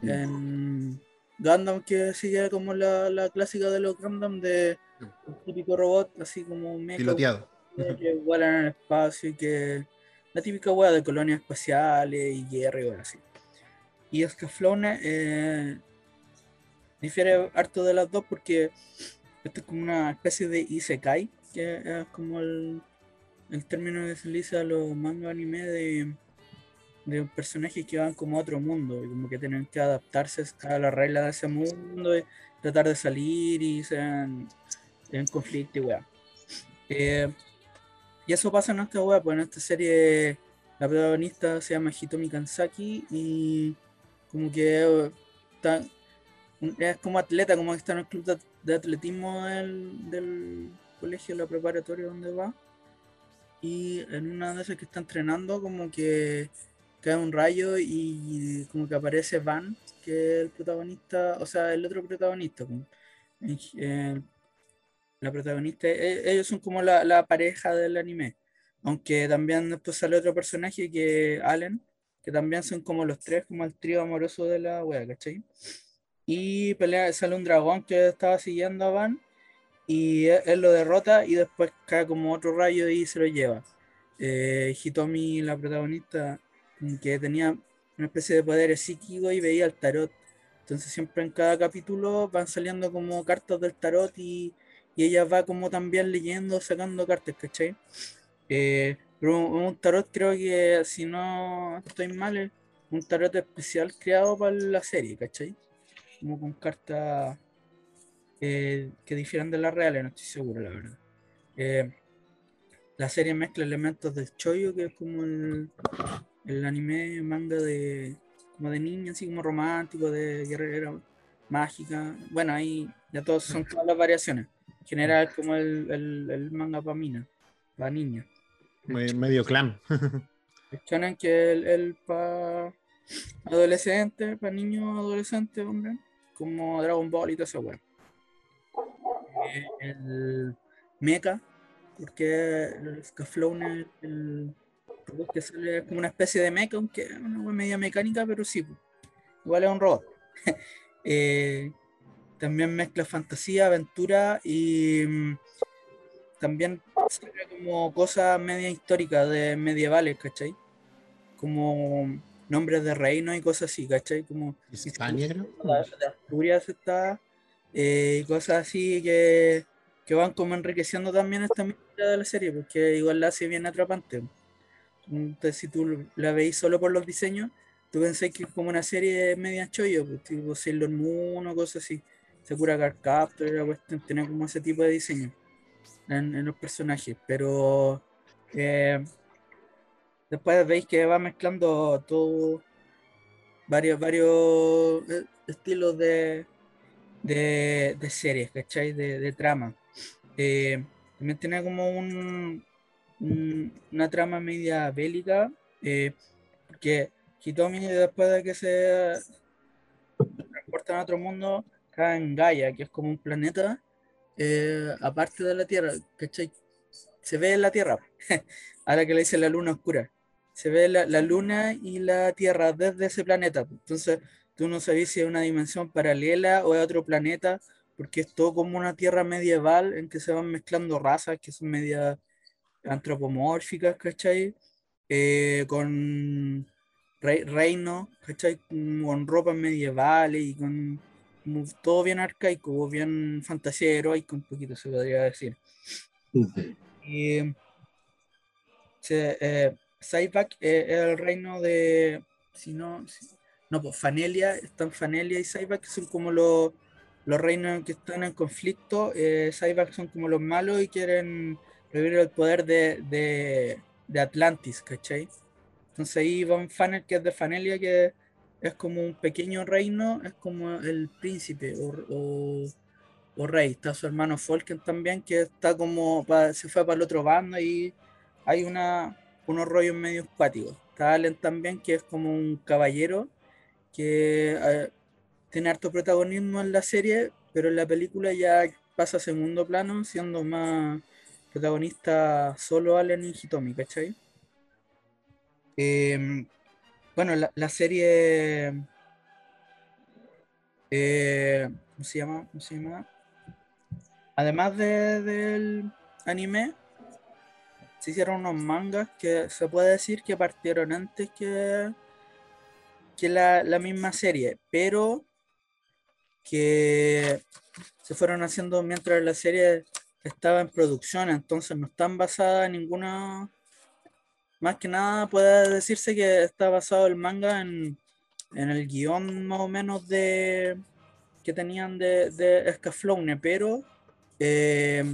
Mm. En Gundam que sigue como la, la clásica de los Gundam de el típico robot así como mecha, Piloteado. que vuelan en el espacio y que la típica hueá de colonias espaciales y guerra y así. Y Scaflone eh, difiere harto de las dos porque esto es como una especie de isekai, que es como el, el término que se le dice a los manga anime de, de personajes que van como a otro mundo y como que tienen que adaptarse a las reglas de ese mundo y tratar de salir y sean en conflicto y weá. Eh, y eso pasa en esta wea, pues en esta serie la protagonista se llama Hitomi Kansaki y como que está- es como atleta, como que está en el club de, atletismo del, del colegio, la preparatoria donde va. Y en una de esas que está entrenando, como que cae un rayo y como que aparece Van, que es el protagonista, o sea, el otro protagonista. el- la protagonista, e- ellos son como la, la pareja del anime. Aunque también después sale otro personaje que Allen, que también son como los tres, como el trío amoroso de la wea, ¿cachai? Y pelea, sale un dragón que estaba siguiendo a Van y él, él lo derrota y después cae como otro rayo y se lo lleva. Eh, Hitomi, la protagonista, que tenía una especie de poderes psíquicos y veía el tarot. Entonces siempre en cada capítulo van saliendo como cartas del tarot y, y ella va como también leyendo, sacando cartas, ¿cachai? Eh, pero un tarot creo que si no estoy mal es un tarot especial creado para la serie, ¿cachai? Como con cartas eh, que difieren de las reales, no estoy seguro, la verdad. Eh, la serie mezcla elementos del choyo, que es como el, el anime manga de como de niña, así como romántico, de guerrera mágica. Bueno, ahí ya todos son todas las variaciones. En general como el, el, el manga para mina, para niña. Me- Medio clan. El shonen que el, el para adolescente, para niños adolescentes, hombre, como Dragon Ball y todo eso, weón. Eh, El mecha, porque el Scaflowne, el robot que sale como una especie de mecha, aunque es una media mecánica, pero sí, igual es un robot. Eh, también mezcla fantasía, aventura y mm, también como cosas media históricas de medievales, ¿cachai? Como nombres de reinos y cosas así, ¿cachai? Como Hispania, creo. de Asturias está, eh, y cosas así que, que van como enriqueciendo también esta mitad de la serie, porque igual la hace bien atrapante. Entonces, si tú la veis solo por los diseños, tú pensás que es como una serie media chollo, pues, tipo Sailor Moon o cosas así. Sakura Card Captor, la cuestión, tiene como ese tipo de diseño en, en los personajes, pero eh, después veis que va mezclando todo varios, varios eh, estilos de, de, series, ¿cachai? De, de trama. Eh, también tiene como un, un- una trama media bélica, eh, porque Hitomi después de que se transportan a otro mundo, cae en Gaia, que es como un planeta eh, aparte de la Tierra, ¿cachai? Se ve en la Tierra, ahora que le dicen la luna oscura, se ve la, la luna y la Tierra desde ese planeta, entonces tú no sabes si es una dimensión paralela o es otro planeta, porque es todo como una Tierra medieval en que se van mezclando razas que son media antropomórficas, ¿cachai? Eh, con rei- reinos, ¿cachai? Con ropas medievales y con todo bien arcaico, bien fantasía heroica, un poquito se podría decir. Y se, eh, Saibak eh, el reino de. Si no, si- no, pues Fanelia, están Fanelia y Saibak, que son como los, los reinos que están en conflicto. Eh, Saibak son como los malos y quieren revivir el poder de, de, de Atlantis, ¿cachai? Entonces ahí Van Fanel, que es de Fanelia, que es como un pequeño reino, es como el príncipe o, o- o rey. Está su hermano Folken también, que está como, se fue para el otro bando y hay una, unos rollos medio acuáticos. Está Allen también, que es como un caballero que eh, tiene harto protagonismo en la serie, pero en la película ya pasa a segundo plano, siendo más protagonista solo Allen y Hitomi, ¿cachai? Em, bueno, la, serie. eh, ¿cómo se llama? ¿Cómo se llama? Además de- del anime, se hicieron unos mangas que se puede decir que partieron antes que, que la, la misma serie, pero que se fueron haciendo mientras la serie estaba en producción, entonces no están basadas en ninguna más que nada puede decirse que está basado el manga en, en el guion más o menos de que tenían de, de pero eh,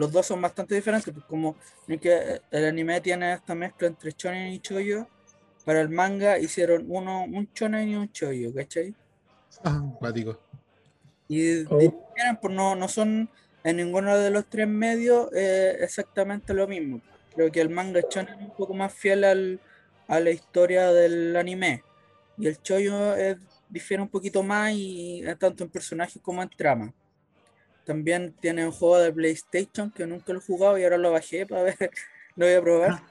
los dos son bastante diferentes, pues como que el anime tiene esta mezcla entre shonen y choyo, para el manga hicieron uno un shonen y un choyo, ¿cachai? Ah, cuático. Y Oh. pues no, no son en ninguno de los tres medios eh, exactamente lo mismo. Creo que el manga shonen es un poco más fiel al- a la historia del anime. Y el choyo es- difiere un poquito más y eh, tanto en personajes como en trama. También tiene un juego de PlayStation que nunca lo he jugado y ahora lo bajé para ver, lo voy a probar.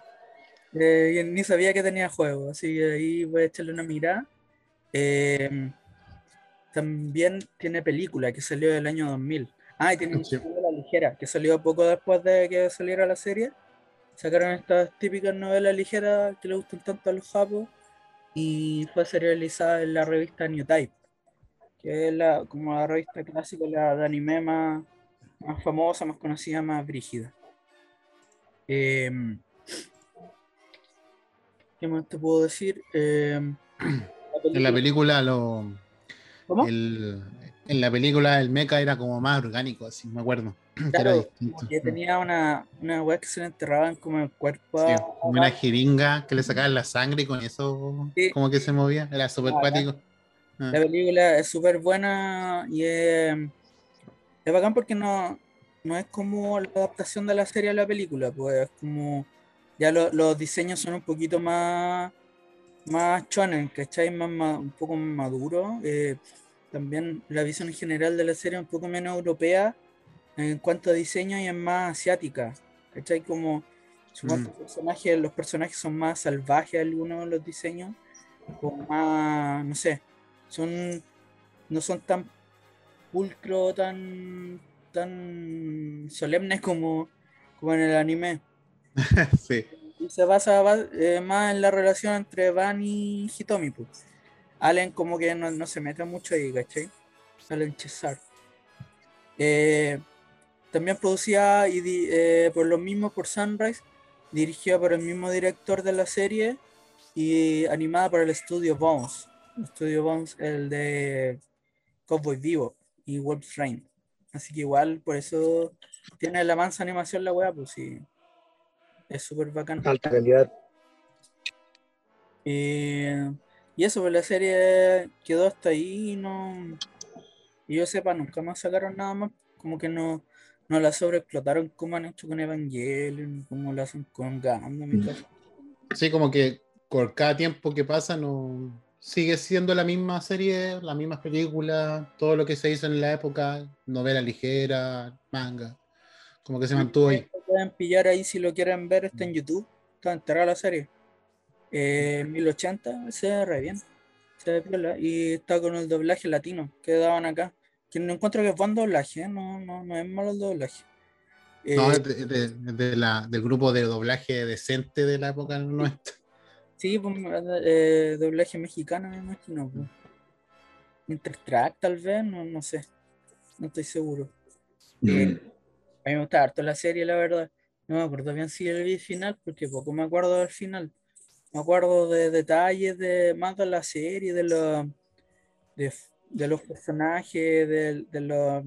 Eh, y ni sabía que tenía juego, así que ahí voy a echarle una mirada. Eh, también tiene película que salió del año 2000. Ah, y tiene una Sí. novela ligera que salió poco después de que saliera la serie. Sacaron estas típicas novelas ligeras que le gustan tanto a los japos y fue serializada en la revista New Type, que es la, como la revista clásica, la de anime más, más famosa, más conocida, más brígida. Em, ¿Qué más te puedo decir? Em, En la película lo. ¿Cómo? el- en la película el mecha era como más orgánico, así me acuerdo. Claro, que tenía una, una weá que se le enterraban como el cuerpo. Sí, como una jeringa que le sacaban la sangre y con eso Sí. como que se movía. Era súper Ah, cuático. Ah, La película es súper buena y es, es bacán porque no, no es como la adaptación de la serie a la película, pues es como ya lo- los diseños son un poquito más más shonen, ¿cachai? Más, ma- un poco más maduro. eh, también la visión general de la serie es un poco menos europea en cuanto a diseño y es más asiática, ¿cachai? Como Mm. los personajes, los personajes son más salvajes algunos de los diseños, como más, no sé, son no son tan pulcro, tan tan solemnes como, como en el anime. sí. Y se basa ba- eh, más en la relación entre Van y Hitomi. Pues. Allen como que no, no se mete mucho ahí, ¿cachai? Allen Cesar. Eh, también producida y eh, por los mismos por Sunrise, dirigida por el mismo director de la serie y animada por el estudio Bones. El estudio Bones, el de Cowboy Vivo y Wolf Rain. Así que igual por eso tiene la mansa animación la weá, pues sí. Es súper bacán. Alta calidad. Eh, y eso, pues la serie quedó hasta ahí y no, Y yo sepa, nunca más sacaron nada más. Como que no, no la sobreexplotaron como han hecho con Evangelion, como lo hacen con Gundam y todo. Sí, como que por cada tiempo que pasa no sigue siendo la misma serie, las mismas películas, todo lo que se hizo en la época, novela ligera, manga, como que se mantuvo ahí. Lo pueden pillar ahí si lo quieren ver, está en YouTube, está enterrada la serie. Eh, 1080 se ve re bien, se ve piola, y está con el doblaje latino que daban acá. Que no encuentro que es buen doblaje, ¿eh? no, no, no es malo el doblaje. No, Eh, es de- de- de la- del grupo de doblaje decente de la época nuestra. Sí, pues, eh, doblaje mexicano, me imagino. Pues. Intertrack, tal vez, no, no sé. No estoy seguro. Eh, a mí me gusta harto la serie, la verdad. No me acuerdo bien si el final, porque poco me acuerdo del final. Me acuerdo de detalles de más de la serie, de los de, de los personajes, de, de los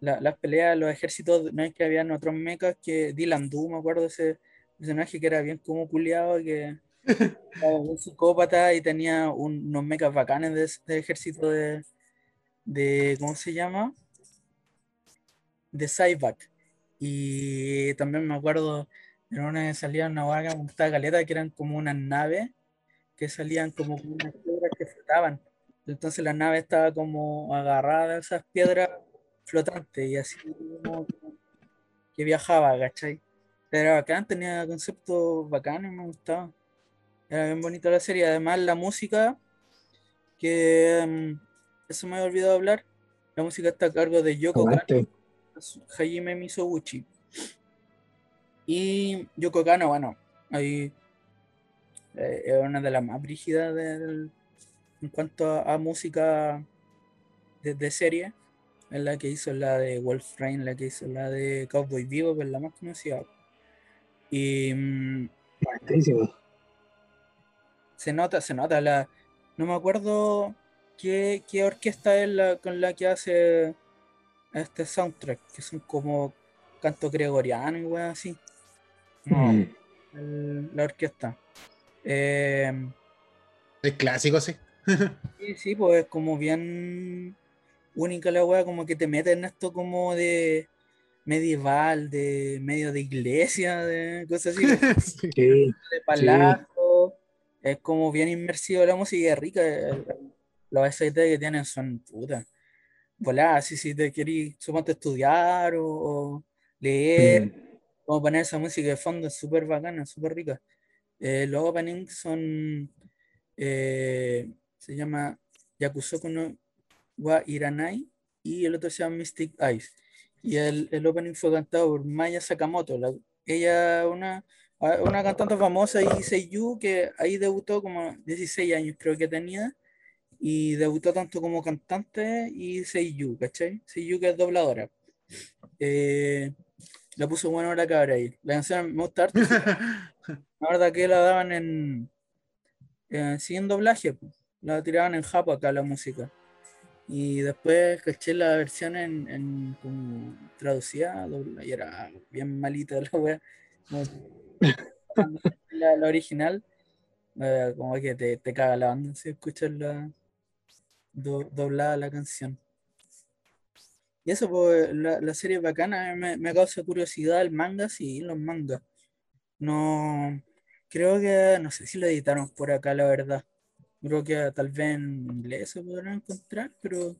la- las peleas, los ejércitos, no es que habían otros mechas que Dylan Du, me acuerdo de ese personaje que era bien como culiado, que era un psicópata y tenía un- unos mechas bacanes de, de ejército de, de, ¿cómo se llama? De Cyback. Y también me acuerdo, en una salía una vaga con esta galeta que eran como unas naves que salían como unas piedras que flotaban. Entonces la nave estaba como agarrada a esas piedras flotantes y así como que viajaba, ¿cachai? Era bacán, tenía conceptos bacanes, me gustaba. Era bien bonita la serie. Además, la música, que mm, eso me había olvidado hablar. La música está a cargo de Yoko Aguante. Hajime Misoguchi. Y Yoko Kanno, bueno, ahí eh, es una de las más brígidas del- en cuanto a, a música de, de serie. Es la que hizo la de Wolf Rain, la que hizo la de Cowboy Vivo, que es la más conocida. Y mm, Buenísimo. se nota, se nota la. No me acuerdo qué, qué orquesta es la con la que hace este soundtrack, que son como canto gregoriano y weas así. No, Mm. el- la orquesta. Eh, Es clásico, sí. sí, sí, pues es como bien única la wea, como que te mete en esto como de medieval, de medio de iglesia, de cosas así. Sí. Sí. de palazo, es como bien inmersivo la música y es rica. Los SIT que tienen son puta. Volá, si, si te querís, suponte estudiar o, o leer, Mm. como poner esa música de fondo es súper bacana, súper rica. Eh, los openings son, eh, se llama Yakusoku no wa Iranai y el otro se llama Mystic Eyes. Y el, el opening fue cantado por Maya Sakamoto. la- ella una, una cantante famosa y Seiyu que ahí debutó como 16 años creo que tenía y debutó tanto como cantante y Seiyu, ¿cachai? Seiyu que es dobladora. Eh, la puso buena la cabra ahí. La canción me gusta harto. La verdad que la daban en, en sin doblaje, la tiraban en japo acá la música. Y después caché la versión en, en traducida y era bien malita la wea. La, la original, eh, como que te, te caga la banda si escuchas la do- doblada la canción. Y eso, pues, la, la serie es bacana, me, me causa curiosidad el manga, sí, los mangas. No, creo que, no sé si lo editaron por acá, la verdad. Creo que tal vez en inglés se podrán encontrar, pero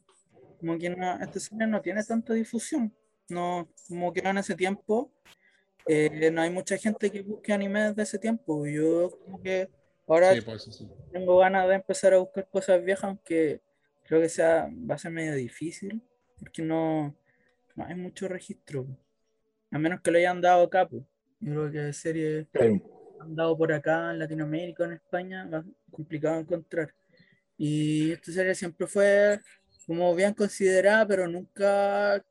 como que no, esta serie no tiene tanta difusión. No, como que en ese tiempo eh, no hay mucha gente que busque animes de ese tiempo. Yo como que ahora Sí, sí. tengo ganas de empezar a buscar cosas viejas, aunque creo que sea, va a ser medio difícil, porque no, no hay mucho registro. A menos que lo hayan dado acá, pues. Yo creo que series Claro. Han dado por acá en Latinoamérica, en España, va- complicado encontrar. Y esta serie siempre fue como bien considerada, pero nunca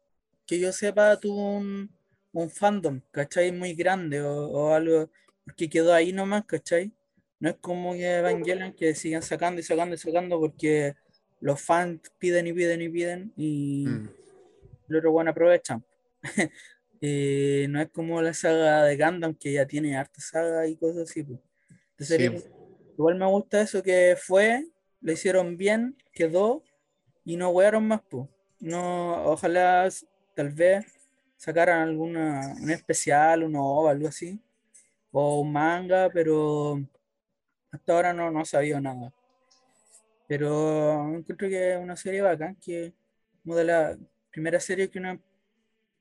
que yo sepa tuvo un, un fandom, ¿cachai? Muy grande o, o algo, porque quedó ahí nomás, ¿cachai? No es como que Evangelion que siguen sacando y sacando y sacando porque los fans piden y piden y piden y Mm. los otros bueno aprovechan. Eh, no es como la saga de Gundam que ya tiene harta saga y cosas así. pues. Sí. igual me gusta eso que fue, lo hicieron bien, quedó y no wearon más, pues. No, ojalá tal vez sacaran alguna, un especial, un OVA, algo así, o un manga, pero hasta ahora no, no sabido nada. Pero encuentro que es una serie bacán, que como de la primera serie que uno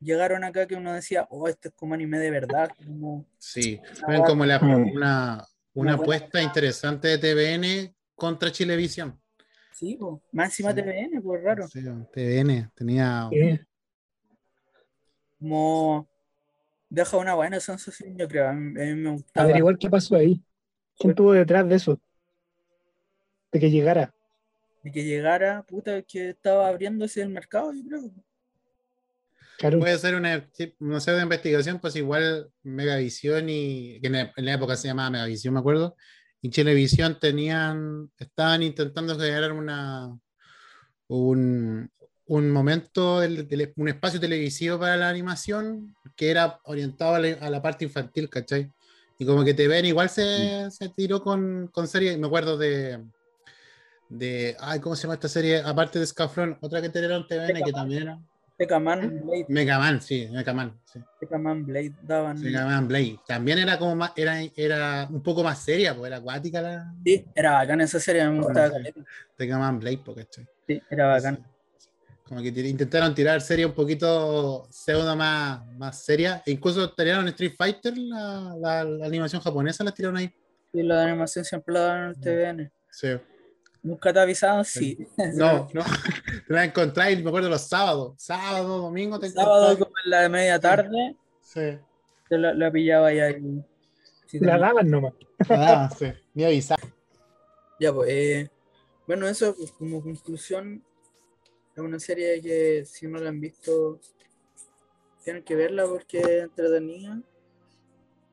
llegaron acá que uno decía, oh, esto es como anime de verdad, como Sí, ven como la- Mm. una, una buena apuesta interesante de TVN contra Chilevisión. Sí, po. más encima Sí. TVN, pues raro. Sí, TVN tenía. Eh, Como deja una buena sensación, yo creo. A mí, a mí me gustaba. averiguar qué pasó ahí. ¿Quién estuvo detrás de eso? De que llegara. De que llegara, puta, que estaba abriéndose el mercado, yo creo. Claro. Puede ser una, sí, no sé, de investigación, pues igual Megavisión y. que en la, en la época se llamaba Megavisión, me acuerdo. Y Chilevisión tenían. Estaban intentando generar una. Un, un momento, del- del- un espacio televisivo para la animación que era orientado a la, a la parte infantil, ¿cachai? Y como que TVN igual se, se tiró con, con series, me acuerdo de, de, ay, ¿cómo se llama esta serie? Aparte de Scaflón, otra que tiraron TVN que también era Tecaman Blade, Megaman, sí, Megaman, sí. Tecaman Blade daban. Megaman Blade. También era como más, era, era un poco más seria, pues era acuática la Sí, era bacán esa serie, me gustaba. caleta. Megaman Blade, porque ¿cachai? Sí, era bacán. Como que intentaron tirar serie un poquito pseudo más, más seria. E incluso tiraron Street Fighter, la, la- la animación japonesa, la tiraron ahí. Sí, la de animación siempre la daban en el TVN. Sí. Nunca te avisaban, sí. No, no. Te la encontráis, me acuerdo, los sábados. Sábado, domingo te Sábado como en la de media tarde, Sí. te la, la pillaba ahí. ahí. Sí, La daban nomás. Ah, sí. Ni avisar. Ya, pues, eh, bueno, eso pues, como conclusión, es una serie que si no la han visto, tienen que verla porque es entretenida,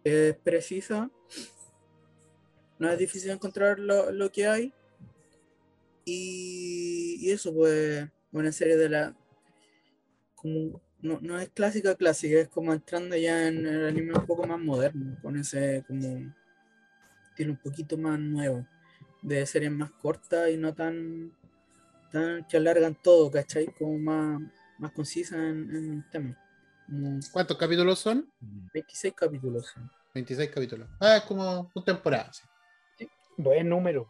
es precisa, no es difícil encontrar lo, lo que hay, y, y eso, pues, una serie de la, como, no, no es clásica clásica, es como entrando ya en el anime un poco más moderno, con ese como estilo un poquito más nuevo de series más cortas y no tan, tan que alargan todo, ¿cachai? Como más, más concisa en, en el tema. Como ¿Cuántos capítulos son? 26 capítulos. son. 26 capítulos. Ah, es como una temporada. sí. Buen número.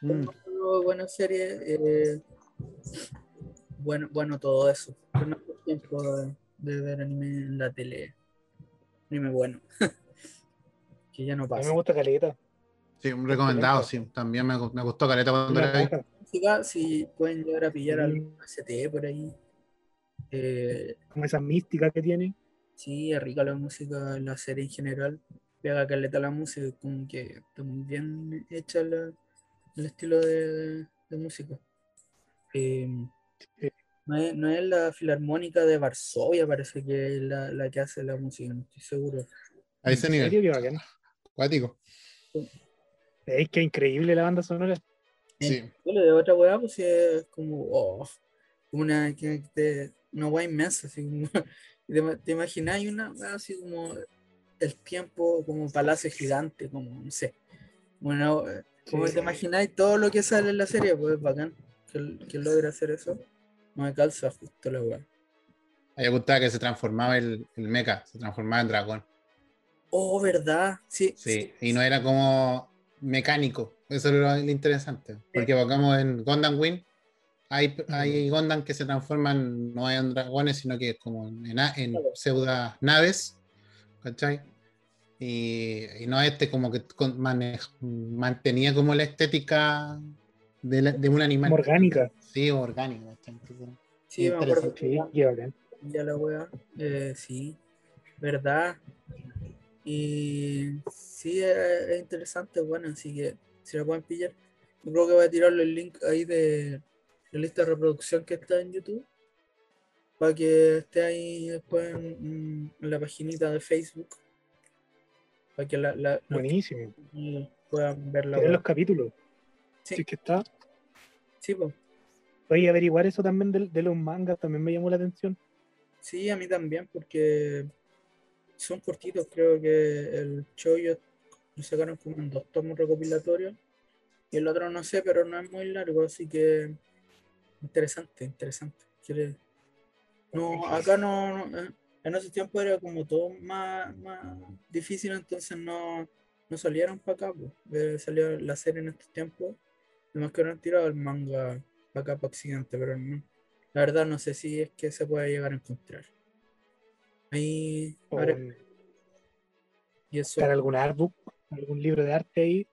Mm. Buena serie, eh, bueno, bueno todo eso. Pero no hay tiempo de, de ver anime en la tele. Anime bueno. que ya no A mí pasa. me gusta Caleta. Sí, un recomendado, sí. También me, me gustó Caleta cuando era ahí. Música, si pueden llegar a pillar algún ACT por ahí. Eh, Como esa mística que tiene. Sí, es rica la música, la serie en general. Pega caleta la música, como que está muy bien hecha la- el estilo de, de música. Eh, Sí. no, es, no es la filarmónica de Varsovia, parece que es la, la que hace la música, no estoy seguro. A ese ¿En nivel. serio? Qué bacán. Es que increíble la banda sonora. Sí. Lo de otra weá, pues sí es como, oh, como una, que te- una weá inmensa, así como, te, te imagináis una weá así como el tiempo, como un palacio gigante, como, no sé. Bueno, eh, como Sí. te imagináis todo lo que sale en la serie, pues es bacán que, que logra hacer eso. No me calza justo la weá. A mí me gustaba que se transformaba el, el mecha, se transformaba en dragón. Oh, ¿verdad? Sí, Sí, y no era como mecánico. Eso es lo, interesante. Porque pongamos en Gundam Wing, hay, hay Gundam que se transforman no en dragones, sino que es como en, en Claro. pseudo naves, ¿cachai? Y, y no este como que con- manej- mantenía como la estética de, la- de un animal. Como orgánica. Sí. Entonces, sí, me acuerdo. Sí. Ya la wea, eh, sí, verdad. Y sí, es, es interesante, bueno, así que si la pueden pillar, yo creo que voy a tirarle el link ahí de la lista de reproducción que está en YouTube, para que esté ahí después en, en la paginita de Facebook, para que la, Buenísimo. puedan ver la los capítulos. Sí. Sí, que está. Sí, pues. Oye, averiguar eso también de, de los mangas también me llamó la atención. Sí, a mí también, porque son cortitos. Creo que el Choyo lo sacaron como en dos tomos recopilatorios. Y el otro no sé, pero no es muy largo, así que Interesante, interesante. No, acá no, no, eh, en ese tiempo era como todo más, más difícil, entonces no, no salieron para acá. pues. Salió la serie en estos tiempos, además que han tirado el manga para acá, para Occidente, pero no. La verdad no sé si es que se puede llegar a encontrar. Ahí, ahora- y eso, estar algún artbook, algún libro de arte ahí.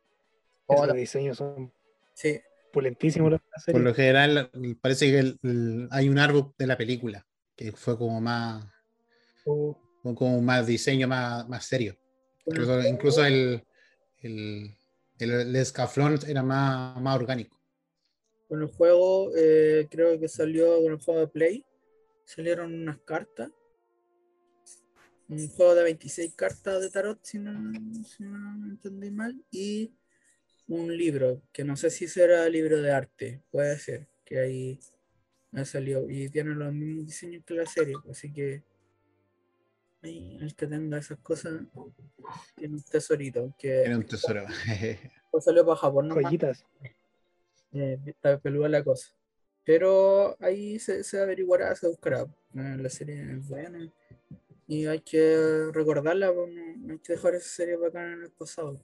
Oh, Esos la- diseños son sí, pulentísimos los Por lo general, parece que el- el- hay un árbol de la película, que fue como más, O- como más diseño más, más serio. Incluso, incluso el, el, el, el escaflón era más, más orgánico. Con el juego, eh, creo que salió con el juego de Play. Salieron unas cartas. Un juego de 26 cartas de tarot, si no, si no entendí mal. Y un libro, que no sé si será libro de arte. Puede ser, que ahí me salió. Y tiene los mismos diseños que la serie. Así que ahí el que tenga esas cosas tiene un tesorito. Que Era un tesoro. pues salió para Japón. nomás. joyitas. Eh, está peluda la cosa. Pero ahí se, se averiguará, se buscará. Eh, la serie es buena. Y hay que recordarla, pues, no, no hay que dejar esa serie bacana en el pasado.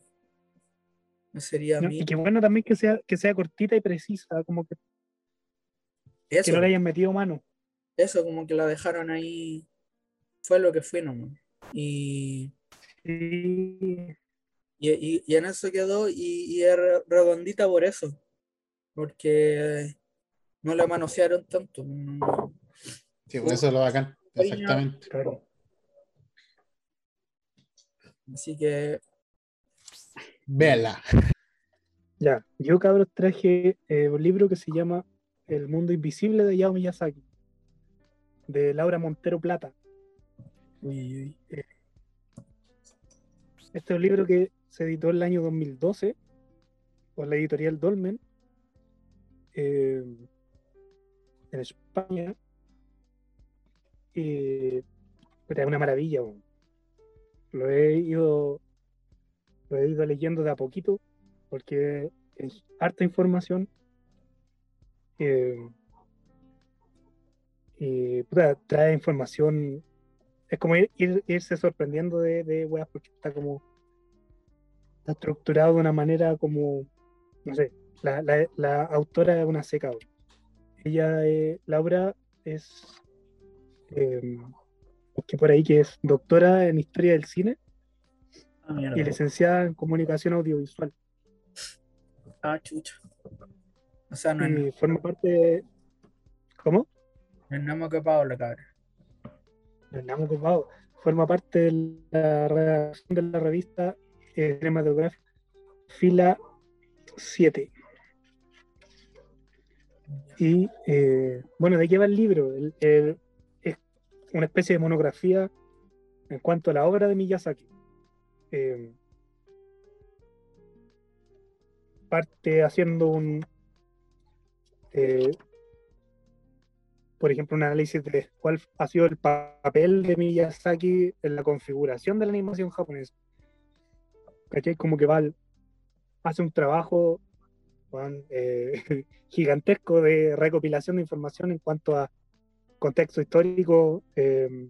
No sería ¿no? Y qué bueno también que sea, que sea cortita y precisa, como que, que no le hayan metido mano. eso, como que la dejaron ahí. Fue lo que fue nomás. Y, Y y, en eso quedó. Y, y es re- redondita por eso. Porque no la manosearon tanto. Sí, por eso es lo bacán. Exactamente. claro, Así que Véala. ya, yo cabros traje eh, un libro que se llama El mundo invisible de Yao Miyazaki, de Laura Montero Plata. Este es un libro que se editó en el año 2012 por la editorial Dolmen eh, en España. Pero es una maravilla. Lo he ido lo he ido leyendo de a poquito porque es harta información. eh, y puta, trae información. Es como ir- ir- irse sorprendiendo de, de weas porque está como. Está estructurado de una manera como. No sé. La, la- la autora es una seca. Ella, eh, Laura, es. eh, por ahí que es doctora en historia del cine Ah, y licenciada en comunicación audiovisual. Ah, chucha. O sea, no es, Y forma parte de. ¿Cómo? no es más que Paola, cabrón. Hernán Ocupado forma parte de la redacción de la revista eh, cinematográfica Fila 7. Y eh, bueno, ¿de qué va el libro? Es una especie de monografía en cuanto a la obra de Miyazaki. Eh, parte haciendo un, por ejemplo, un análisis de cuál ha sido el papel de Miyazaki en la configuración de la animación japonesa. ¿Cachai? Como que va, hace un trabajo eh, gigantesco de recopilación de información en cuanto a contexto histórico eh,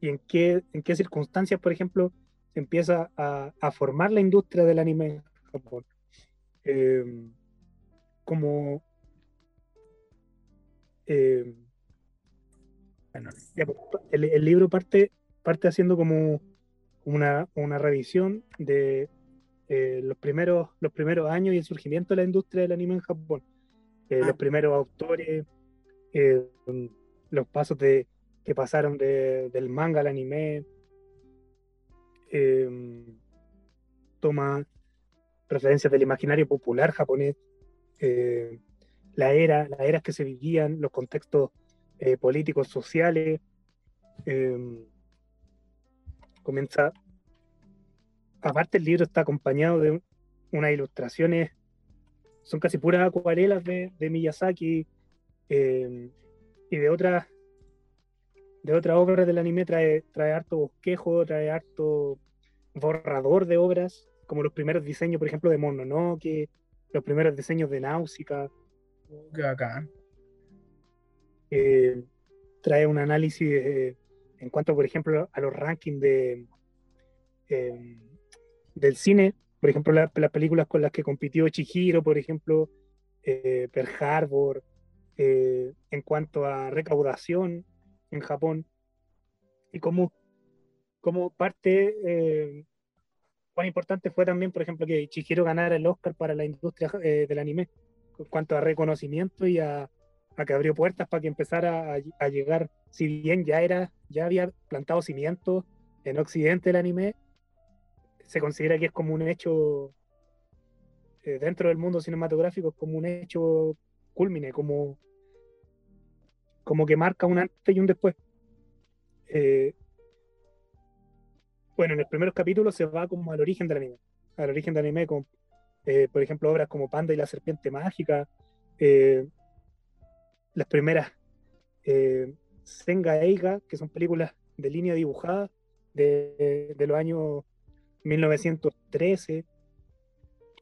y en qué, en qué circunstancias, por ejemplo, se empieza a, a formar la industria del anime en Japón. Eh, como eh, Bueno, pues, el, el libro parte, parte haciendo como una, una revisión de eh, los, primeros, los primeros años y el surgimiento de la industria del anime en Japón. Eh, Ah. Los primeros autores, los pasos de, que pasaron de- del manga al anime. eh, toma referencias del imaginario popular japonés. eh, la era, las eras que se vivían, los contextos eh, políticos, sociales. eh, comienza. Aparte, el libro está acompañado de un- unas ilustraciones, son casi puras acuarelas de, de Miyazaki eh, y de otras de otras obras del anime. Trae, trae harto bosquejo, trae harto borrador de obras, como los primeros diseños, por ejemplo, de Mononoke, los primeros diseños de Náusica. Qué bacán. eh, trae un análisis eh, en cuanto, por ejemplo, a los rankings de, eh, del cine. Por ejemplo, la- las películas con las que compitió Chihiro, por ejemplo, eh, Pearl Harbor, eh, en cuanto a recaudación en Japón. Y cómo, cómo parte, eh, cuán importante fue también, por ejemplo, que Chihiro ganara el Oscar para la industria del anime, en cuanto a reconocimiento y a, a que abrió puertas para que empezara a, llegar, si bien ya era, ya había plantado cimientos en Occidente el anime, se considera que es como un hecho eh, dentro del mundo cinematográfico, es como un hecho culmine, como, como que marca un antes y un después. Eh, bueno, en los primeros capítulos se va como al origen del anime, al origen del anime, con, eh, por ejemplo, obras como Panda y la Serpiente Mágica, eh, las primeras eh, Senga Eiga, que son películas de línea dibujada de, de los años 1913.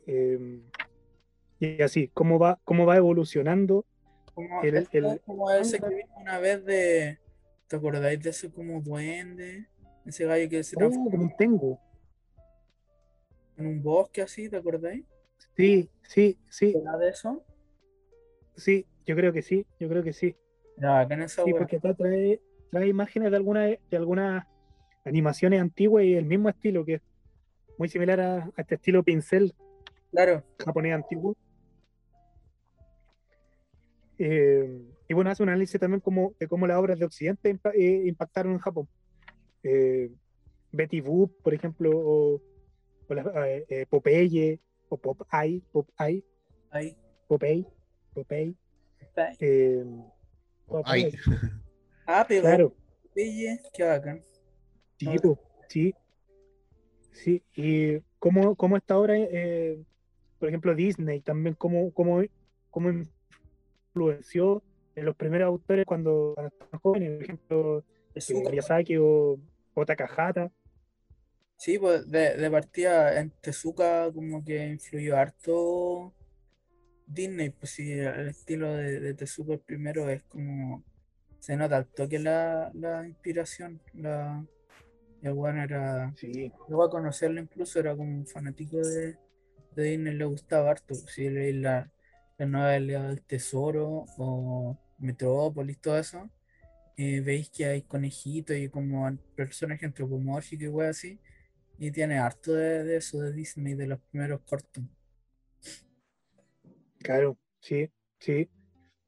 eh, y así, cómo va, cómo va evolucionando. Como, El- el- es como ese que vimos una vez de. ¿Te acordáis de ese como duende? Ese gallo que se Oh, transforma como un tengo. en un bosque así, ¿te acordáis? Sí, sí, sí, ¿Verdad de eso? sí, yo creo que sí, yo creo que sí. Era bacán esa Sí, porque acá trae, trae imágenes de alguna de algunas animaciones antiguas y el mismo estilo, que es muy similar a, a este estilo pincel Claro, japonés antiguo. Eh, y bueno, hace un análisis también como, de cómo las obras de Occidente impa- eh, impactaron en Japón. Eh, Betty Boop, por ejemplo, o, o la- Popeye, o Popeye, Popeye, ahí. Popeye, Popeye. está. eh, Ay, Popeye, Ah, pero claro, Pille, qué bacán. sí, po, sí, sí. Y cómo, cómo esta obra, eh, por ejemplo, Disney también, cómo, cómo, cómo influenció en los primeros autores cuando, cuando estaban jóvenes, por ejemplo, eh. Miyazaki o, o Takahata. Sí, pues de, de partida en Tezuka como que influyó harto Disney, pues sí, el estilo de, de Tezuka el primero es como se nota al toque la, la inspiración, la el weón era, Sí, luego a conocerlo incluso era como un fanático de, de Disney, le gustaba harto, pues, si leí la, la novela del Tesoro o Metrópolis, todo eso, veis que hay conejitos y como personajes antropomórficos y weas así, y tiene harto de, de eso de Disney, de los primeros cortos. claro, sí, sí.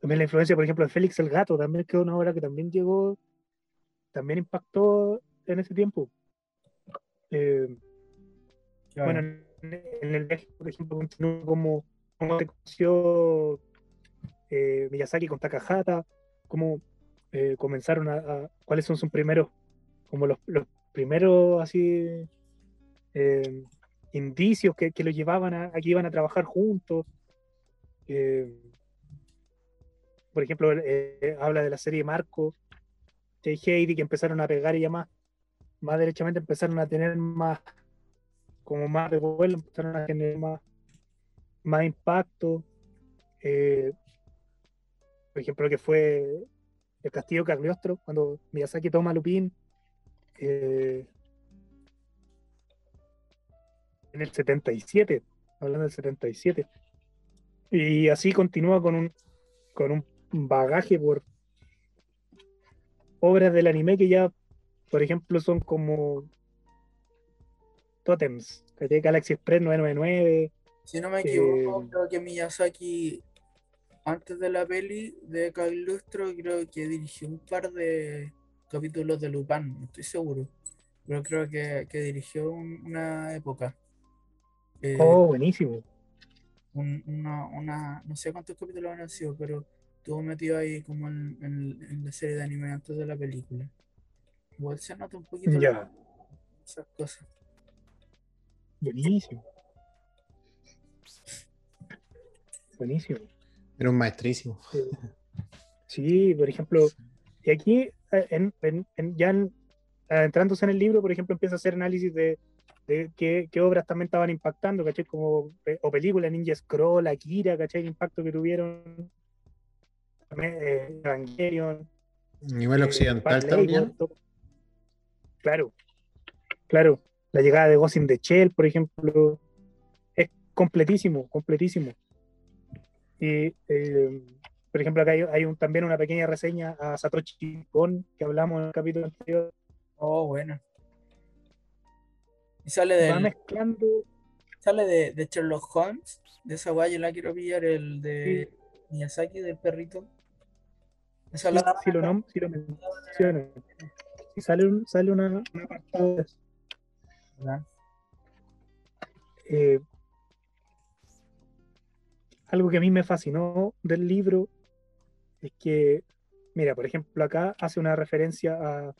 También la influencia, por ejemplo, de Félix el Gato, también que es una obra que también llegó, también impactó en ese tiempo. Eh, Claro. Bueno, en, el viaje, por ejemplo, continúa como, como se conoció eh, Miyazaki con Takahata, cómo eh, comenzaron a, a- cuáles son sus primeros, como los, los primeros así eh, indicios que, los llevaban a, que iban a trabajar juntos. Eh, por ejemplo, eh, habla de la serie Marco, de Heidi, que empezaron a pegar y más, derechamente empezaron a tener más como más revuelo, empezaron a tener más, más impacto. Por ejemplo, que fue el castillo Cagliostro, cuando Miyazaki toma a Lupin en el 77, hablando del 77. Y así continúa con un, con un bagaje por obras del anime que ya, por ejemplo, son como Totems, ¿cachai? Galaxy Express 999. Si no me eh, equivoco, creo que Miyazaki, antes de la peli de Cagliostro, creo que dirigió un par de capítulos de Lupin, no estoy seguro. Pero creo que, que dirigió un- una época. Eh, Oh, buenísimo. un- una, una, no sé cuántos capítulos han sido, pero estuvo metido ahí como en, en- en la serie de anime antes de la película. Igual se nota un poquito Ya, esas cosas. buenísimo. Buenísimo. era un maestrísimo. Sí, por ejemplo, y aquí, eh, en, en- en- ya en- adentrándose en el libro, por ejemplo, empieza a hacer análisis de, de qué, qué obras también estaban impactando, ¿cachai? Como, pe- o películas, Ninja Scroll, Akira, ¿cachai? El impacto que tuvieron eh, Evangelion, Nivel eh, occidental también. Claro, claro. La llegada de Ghost in the Shell, por ejemplo, es completísimo, completísimo. Y, eh, por ejemplo, acá hay, hay un- también una pequeña reseña a Satoshi Kon, que hablamos en el capítulo anterior. Oh, bueno. Y sale Va del, mezclando, sale de, de Sherlock Holmes, de esa guay yo la quiero pillar, el de Miyazaki, del perrito. Esa si, la si lo, nom- si lo mencionan, si sale, un, sale una, un apartado de eso. Eh, algo que a mí me fascinó del libro es que, mira, por ejemplo, acá hace una referencia a,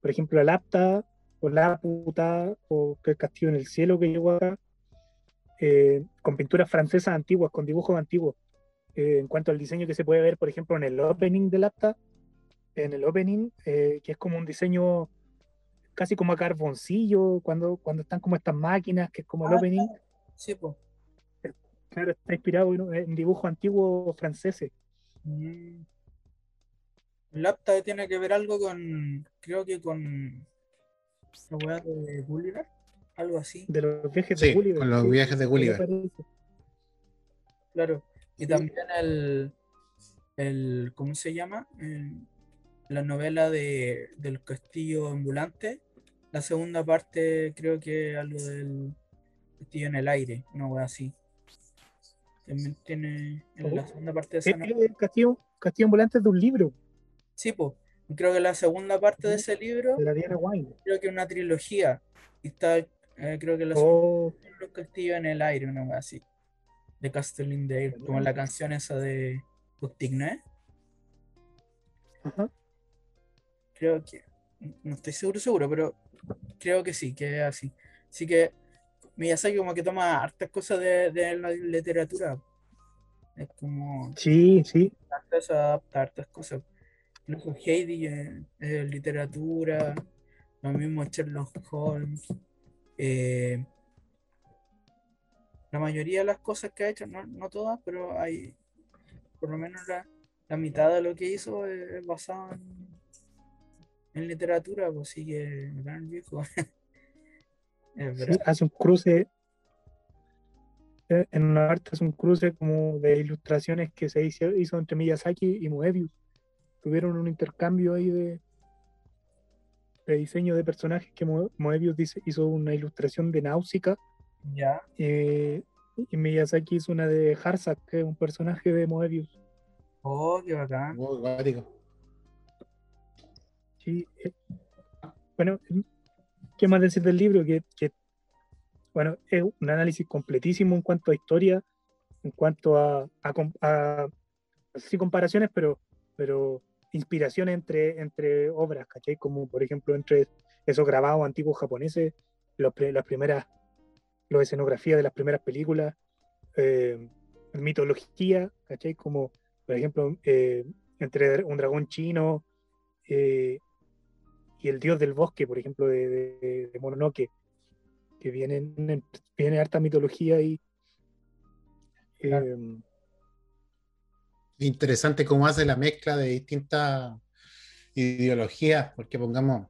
por ejemplo, al Apta o la puta o que el castillo en el cielo que llegó acá, eh, con pinturas francesas antiguas, con dibujos antiguos. Eh, en cuanto al diseño que se puede ver, por ejemplo, en el opening del Apta, en el opening, eh, que es como un diseño casi como a carboncillo, cuando, cuando están como estas máquinas, que es como el Ah, opening. Sí, pues. Claro, está inspirado en, en dibujos antiguos franceses. Mm. El Apta tiene que ver algo con, creo que con la weá de Gulliver, algo así, De los viajes Sí, de Gulliver. con los sí, viajes de Gulliver. claro. Y Sí. también el, el, ¿cómo se llama? El- la novela de, del castillo ambulante. La segunda parte creo que algo del castillo en el aire, una weá así. También tiene en la Oh. segunda parte de esa novela. el castillo, castillo ambulante es de un libro, Sí, pues. Creo que la segunda parte de ese libro de la Diana Wine. creo que es una trilogía. Y está, eh, creo que la Oh, segunda Los castillos en el aire, una así. De Castle in the Air, como la canción esa de Pustigné. ajá. Creo que. No estoy seguro, seguro, pero creo que sí, que es así. Así que Miyazaki como que toma hartas cosas de, de la literatura. Es como. Sí, sí. hartas adapta hartas cosas. Incluso Heidi eh, es literatura, lo mismo Sherlock Holmes. eh, la mayoría de las cosas que ha hecho, no, no todas, pero hay por lo menos la, la mitad de lo que hizo es, es basado en, en literatura, pues sí que gran viejo. sí, hace un cruce. eh, En una parte hace un cruce como de ilustraciones que se hizo, hizo entre Miyazaki y Moebius. Tuvieron un intercambio ahí de, de diseño de personajes que Mo- Moebius dice, hizo una ilustración de Náusica Ya, eh, y Miyazaki hizo una de Harzak, que es un personaje de Moebius. oh, qué bacán. Oh. Sí, eh, bueno, ¿qué más decir del libro? Que, que, bueno, es un análisis completísimo en cuanto a historia, en cuanto a, a, a- si comparaciones, pero, pero inspiraciones entre, entre obras, ¿cachai? Como por ejemplo entre esos grabados antiguos japoneses, los las primeras, las escenografías de las primeras películas, eh, mitología, ¿cachai? Como por ejemplo eh, entre un dragón chino, eh, y el dios del bosque, por ejemplo, de, de, de Mononoke, que viene, viene harta mitología y Interesante cómo hace la mezcla de distintas ideologías, porque pongamos,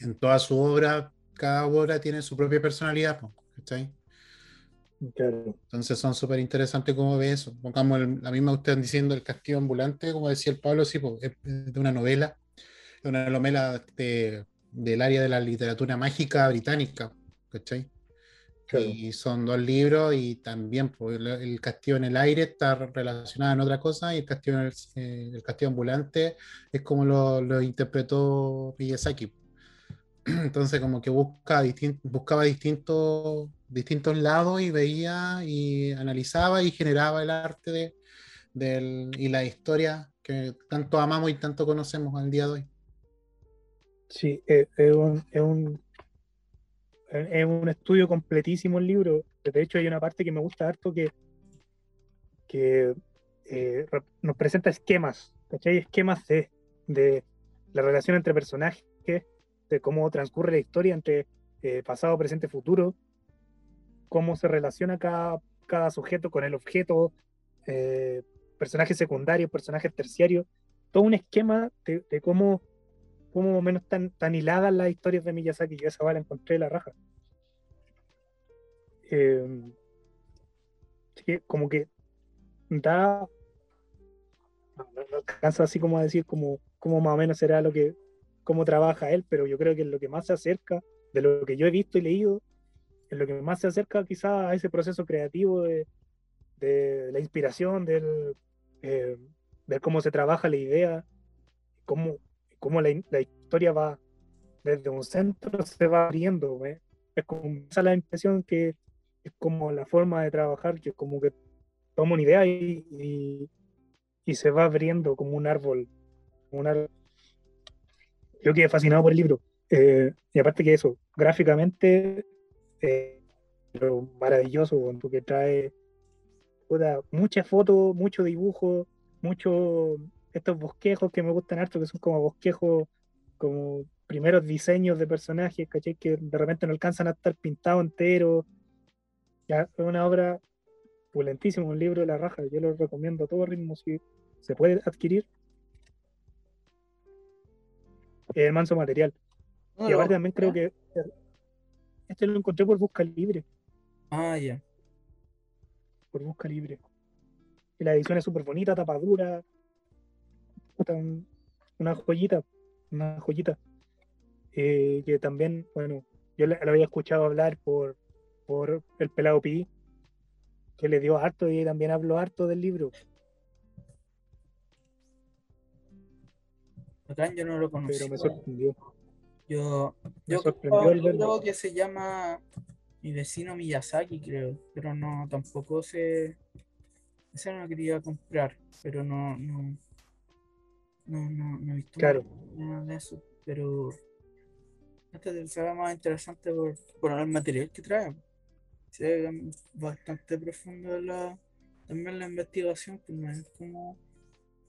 en toda su obra, cada obra tiene su propia personalidad, ¿cachai? claro, Entonces son súper interesantes cómo ve eso. Pongamos el- la misma usted diciendo el castillo ambulante, como decía el Pablo, sí, es de una novela, de una novela de- del área de la literatura mágica británica, ¿cachai? Claro. Y son dos libros y también pues, el, el castillo en el aire está relacionado en otra cosa y el castillo, en el, eh, el castillo ambulante es como lo, lo interpretó Miyazaki. Entonces como que busca distin- buscaba distintos, distintos lados y veía y analizaba y generaba el arte de, del, y la historia que tanto amamos y tanto conocemos al día de hoy. Sí, es, es un, es, un, es un estudio completísimo el libro. De hecho, hay una parte que me gusta harto que, que eh, nos presenta esquemas, ¿cachai? Esquemas de, de la relación entre personajes, de cómo transcurre la historia entre eh, pasado, presente, futuro, cómo se relaciona cada, cada sujeto con el objeto, eh, personajes secundarios, personajes terciarios, todo un esquema de, de cómo, cómo más o menos están tan hiladas las historias de Miyazaki. Yo esa la encontré la raja. Eh, que como que da. No, no- alcanzo así como a decir como, cómo más o menos será lo que, cómo trabaja él, pero yo creo que es lo que más se acerca de lo que yo he visto y leído, es lo que más se acerca quizá a ese proceso creativo de, la inspiración, del, eh, de cómo se trabaja la idea, cómo, cómo la, la historia va desde un centro, se va abriendo. Es como esa es la impresión que es como la forma de trabajar, que como que toma una idea y, y, se va abriendo como un árbol. un árbol. Yo quedé fascinado por el libro. Eh, y aparte que eso, gráficamente, eh, pero maravilloso, porque trae muchas fotos, mucho dibujo, mucho estos bosquejos que me gustan harto, que son como bosquejos, como primeros diseños de personajes, ¿cachai? Que de repente no alcanzan a estar pintados enteros. Ya, es una obra pulentísima, un libro de la raja, yo lo recomiendo a todo ritmo, si se puede adquirir. El manso material. ¿Dónde Y aparte también creo que este lo encontré por busca libre, Ah, ya. por busca libre. Y la edición es súper bonita, tapadura. Una joyita, una joyita. Eh, que también, bueno, yo la- había escuchado hablar por, por el pelado Pi, que le dio harto y también habló harto del libro. Acá yo no lo Pero conocí. me sorprendió. Yo, Me yo sorprendió el yo creo que se llama Mi vecino Miyazaki, creo. Pero no, tampoco se. Ese no lo quería comprar. Pero no, no. No, no, no he visto Claro. nada de eso. Pero. Este más interesante por, por el material que trae. Se ve bastante profundo la, también la investigación, pues no es como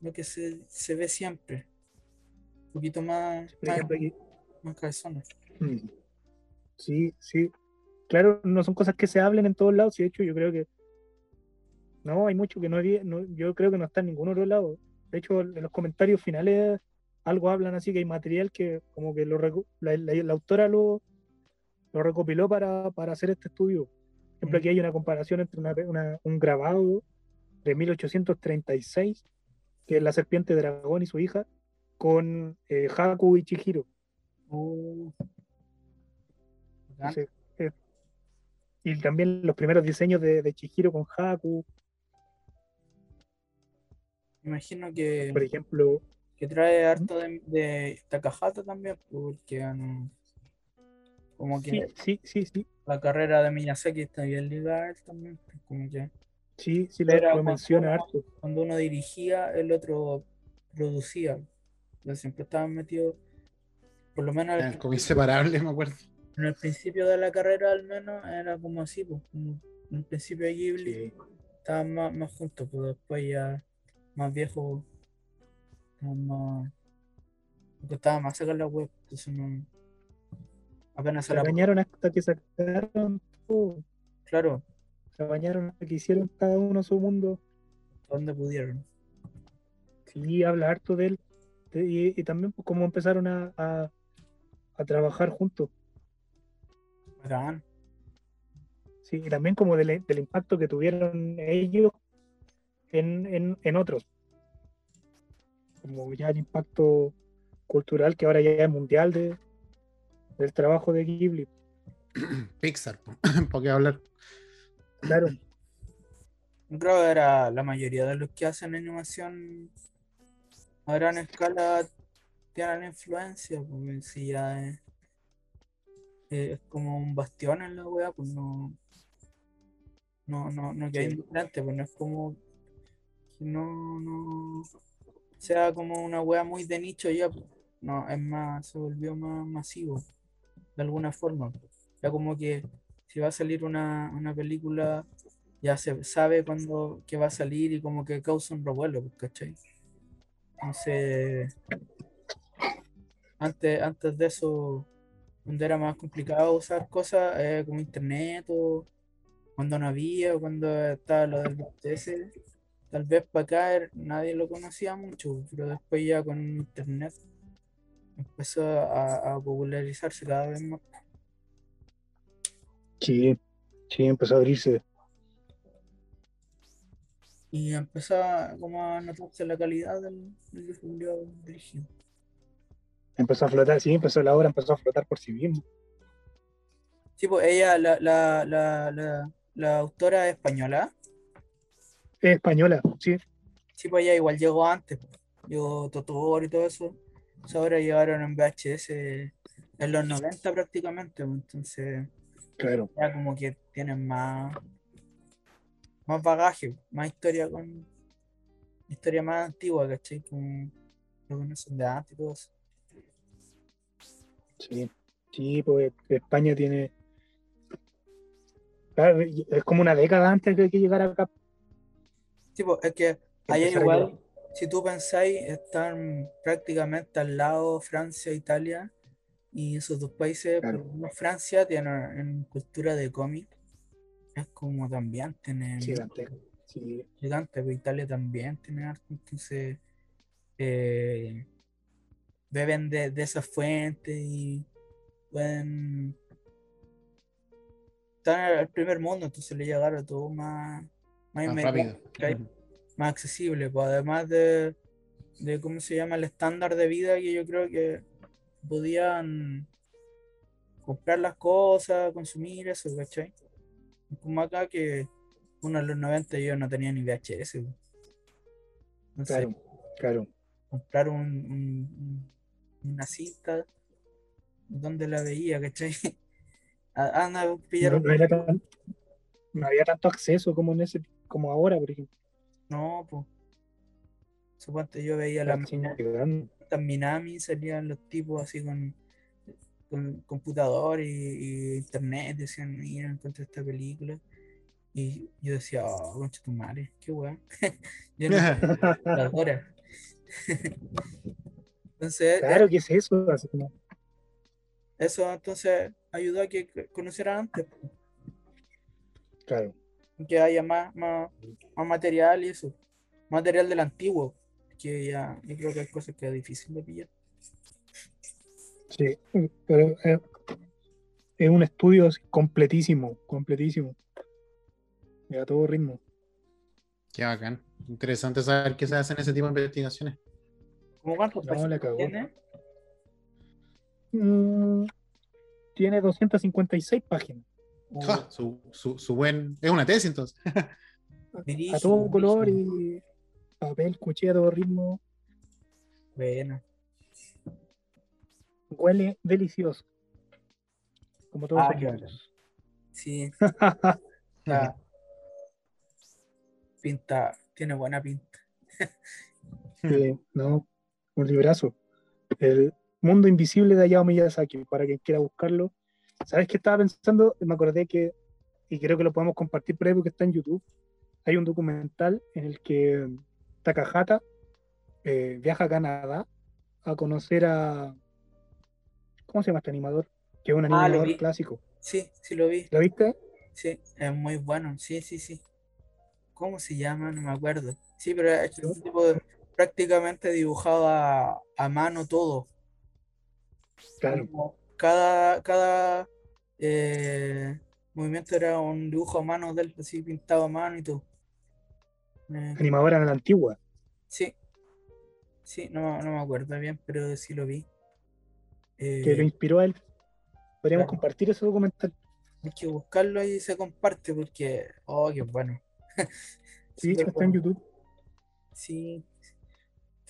lo que se, se ve siempre. Un poquito más, más, ejemplo, aquí- más cabezona. Mm. Sí, sí. Claro, no son cosas que se hablen en todos lados. y de hecho, yo creo que. No, hay mucho que no, no Yo creo que no está en ningún otro lado. De hecho, en los comentarios finales algo hablan así que hay material que, como que lo la, la- la autora lo, lo recopiló para, para hacer este estudio. Por ejemplo, aquí hay una comparación entre una- una- un grabado de 1836, que es la serpiente dragón y su hija, con eh, Haku y Chihiro. Oh. Entonces, eh, y también los primeros diseños de, de Chihiro con Haku, Me imagino que, por ejemplo. que trae harto de, de Takahata también, porque um, como que Sí, sí, sí, sí, la carrera de Miyazaki está bien ligada a él también. pues, Como que sí, sí lo, lo menciona harto. cuando uno dirigía, el otro producía. Yo siempre estaban metidos, por lo menos Eran como inseparables, me acuerdo. en el principio de la carrera al menos era como así, pues, como en el principio de Ghibli Sí. estaban más, más juntos, pero después ya más viejos, estaban más, porque estaba más de la web, entonces no, apenas se la bañaron hasta que sacaron todo. claro, Se bañaron hasta que hicieron cada uno su mundo. donde pudieron. Sí, habla harto de él. de- y, y también pues, cómo empezaron a, a, a trabajar juntos. Sí, y también como del, del impacto que tuvieron ellos en, en, en otros. Como ya el impacto cultural que ahora ya es mundial de, del trabajo de Ghibli. Pixar, ¿por qué hablar? Claro, Creo que era la mayoría de los que hacen animación a gran escala tienen influencia, porque si ya es, es como un bastión en la wea, pues no, no, no, no queda Sí. indiferente, pues no es como que no, no sea como una wea muy de nicho ya, no, es más, se volvió más masivo, de alguna forma. Ya como que si va a salir una, una película ya se sabe cuándo que va a salir y como que causa un revuelo, pues, ¿cachai? Entonces, antes, antes de eso, cuando era más complicado usar cosas eh, como internet o cuando no había, o cuando estaba lo del BTS, tal vez para acá er- nadie lo conocía mucho, pero después ya con internet empezó a, a popularizarse cada vez más. Sí, sí, empezó a abrirse. Y empezó a, como a notarse la calidad del, del dirigido. Empezó a flotar, sí, empezó la obra, empezó a flotar por sí mismo. Sí, pues ella, la, la, la, la, la autora española, Es española, sí. sí, pues ella igual llegó antes, pues. llegó Totoro y todo eso. Ahora llegaron en VHS en los 90 prácticamente, pues, entonces Claro. ya como que tienen más, más bagaje, más historia con historia más antigua, ¿cachai? Como lo conocen de antes y todo eso. Sí, sí, pues España tiene. Claro, es como una década antes de que llegara acá. Sí, pues, es que allá igual, si tú pensáis, están prácticamente al lado Francia, Italia, y esos dos países, Claro. Francia tiene en cultura de cómic, es como también tienen Gigante. Sí, gigante, pero Italia también tiene arte, entonces eh, beben de, de esa fuente y pueden están al primer mundo, entonces le llegaron todo más, más rápido. más accesible, pues además de, de cómo se llama el estándar de vida que yo creo que podían comprar las cosas, consumir eso, ¿cachai? Como acá que uno en los 90 yo no tenía ni VHS. pues. Entonces, claro, claro. comprar un, un- un- una cinta, ¿dónde la veía, cachai? Anda a pillar No, no era tan- no había tanto acceso como en ese, como ahora, por ejemplo. No, pues. Suponte yo veía la Las Minami salían los tipos así con, con computador y, y internet, decían, mira, encontré esta película. Y yo decía, oh, concha tu madre, qué weón. yo no. Entonces, Claro, ¿qué es eso? Así eso entonces ayudó a que conocieran antes, claro. Que haya más, más, más material y eso. Material del antiguo, que ya yo creo que hay cosas que es difícil de pillar. Sí, pero eh, es un estudio así completísimo, completísimo. Y a todo ritmo. Qué bacán. Interesante saber qué se hacen ese tipo de investigaciones. ¿Cómo cuántas No, tiene? Mm, tiene 256 páginas. Ja, su, su, su buen. Es una tesis entonces. A todo color y papel, cuchilla a todo ritmo. Bueno. Huele delicioso. Como todos Ah, los. Sí, está- pinta, tiene buena pinta. Sí, no, un librazo. El mundo invisible de Hayao Miyazaki, para quien quiera buscarlo. ¿Sabes qué estaba pensando? Me acordé que, y creo que lo podemos compartir por ahí porque está en YouTube. Hay un documental en el que Takahata eh, viaja a Canadá a conocer a. ¿Cómo se llama este animador? Que es un Ah, animador clásico. Sí, sí lo vi. ¿Lo viste? Sí, es muy bueno. Sí, sí, sí. ¿Cómo se llama? No me acuerdo. Sí, pero es un tipo de- prácticamente dibujado a, a mano todo. Claro, Como Cada, cada eh, movimiento era un dibujo a mano de él, así pintado a mano y todo. Eh, animadora de la antigua. sí, sí, no, no me acuerdo bien, pero sí lo vi. Eh, que lo inspiró a él. Podríamos Claro. compartir ese documental. hay que buscarlo y se comparte porque, oh, qué bueno. Sí, está en. YouTube. Sí,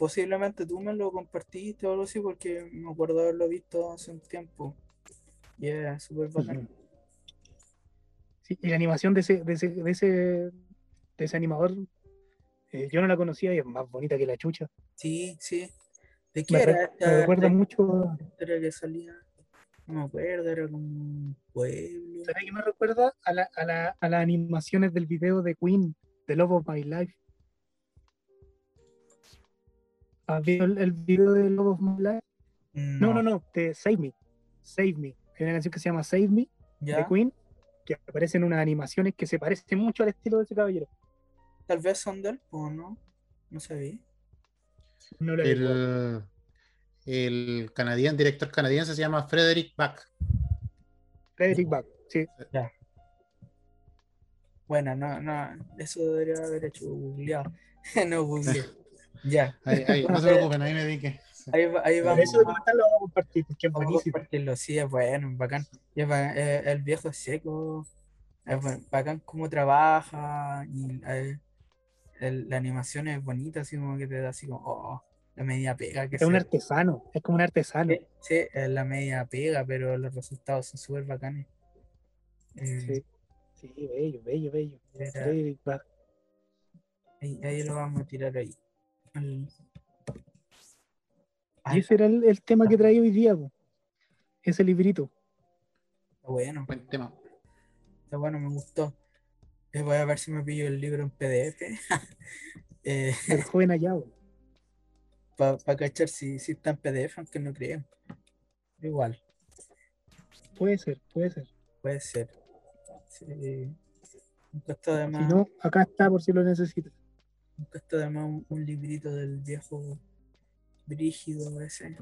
posiblemente tú me lo compartiste o algo así porque me acuerdo haberlo visto hace un tiempo. Y es súper bacán. Sí, y la animación de ese, de ese, de ese, de ese animador, eh, yo no la conocía y es más bonita que la chucha. Sí, sí. ¿De qué Me, era esta me recuerda esta mucho. historia que salía? No me acuerdo, era como un pueblo. ¿Sabes qué me recuerda? A, la, a, la, a las animaciones del video de Queen, The Love of My Life. ¿Has visto el, el video de Love of My Life? No, no, no, de Save Me. Save Me. Hay una canción que se llama Save Me de ¿Ya? Queen, que aparecen unas animaciones que se parecen mucho al estilo de ese caballero. tal vez son del o no. No sabía. No lo. El, el canadiense, director canadiense se llama Frederick Bach. Frederick Bach, sí. Bueno, no, no, eso debería haber hecho googleado. no googleé. Ya. Ahí, ahí, no se preocupen, ahí me dediqué. Ahí, ahí vamos. Documental lo vamos a compartir porque es buenísimo. compartirlo, sí, es bueno, bacán. Y es eh, el viejo seco, es bu- bacán cómo trabaja, y eh, el- la animación es bonita, así como que te da así como, oh, la media pega que Es un artesano, es como un artesano. Sí, sí, es la media pega, pero los resultados son súper bacanes. Eh, Sí. Sí, bello, bello, bello. ahí, ahí lo vamos a tirar ahí. Y ese era el, el tema que traía hoy día, po. ese librito. está bueno, Buen tema. está bueno, me gustó. Eh, voy a ver si me pillo el libro en PDF. eh, El joven Ayabo. para cachar si, si está en PDF, aunque no creo. Igual, Puede ser, puede ser. puede ser. Sí, Nunca está de Si no, acá está por si lo necesitas. Nunca está de más un, un librito del viejo brígido ese.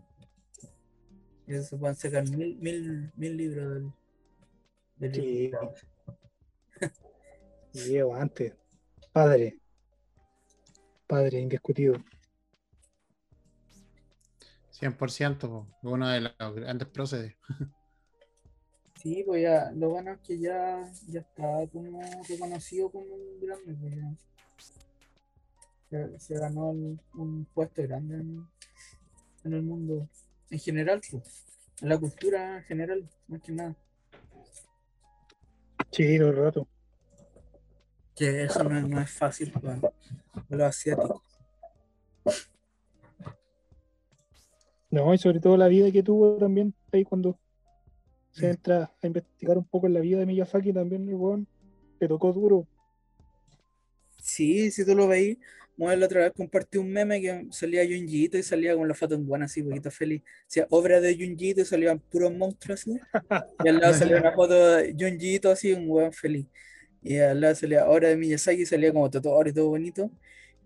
Y eso se pueden sacar mil, mil, mil libros del, del Sí. viejo. Diego, antes. Padre. Padre, indiscutido. 100%, po, uno de los grandes próceres. Sí, pues ya, lo bueno es que ya, ya está como reconocido como un grande, pues. Se, se ganó el- un puesto grande en, en el mundo en general, pues, en la cultura en general, más que nada. Sí, todo el rato. Que eso no, es- no es fácil para, para los asiáticos. No, y sobre todo la vida que tuvo también ahí cuando se Mm. entra a investigar un poco en la vida de Miyazaki también el weón le tocó duro. Sí, si tú lo veis, la otra vez compartí un meme que salía Junjiito y salía con la foto en buena, así, poquito feliz. O sea, obra de Junjiito y salían puros monstruos así. Y al lado salía una foto de Junjiito así, un weón feliz. Y al lado salía obra de Miyazaki y salía como Totoro y todo bonito.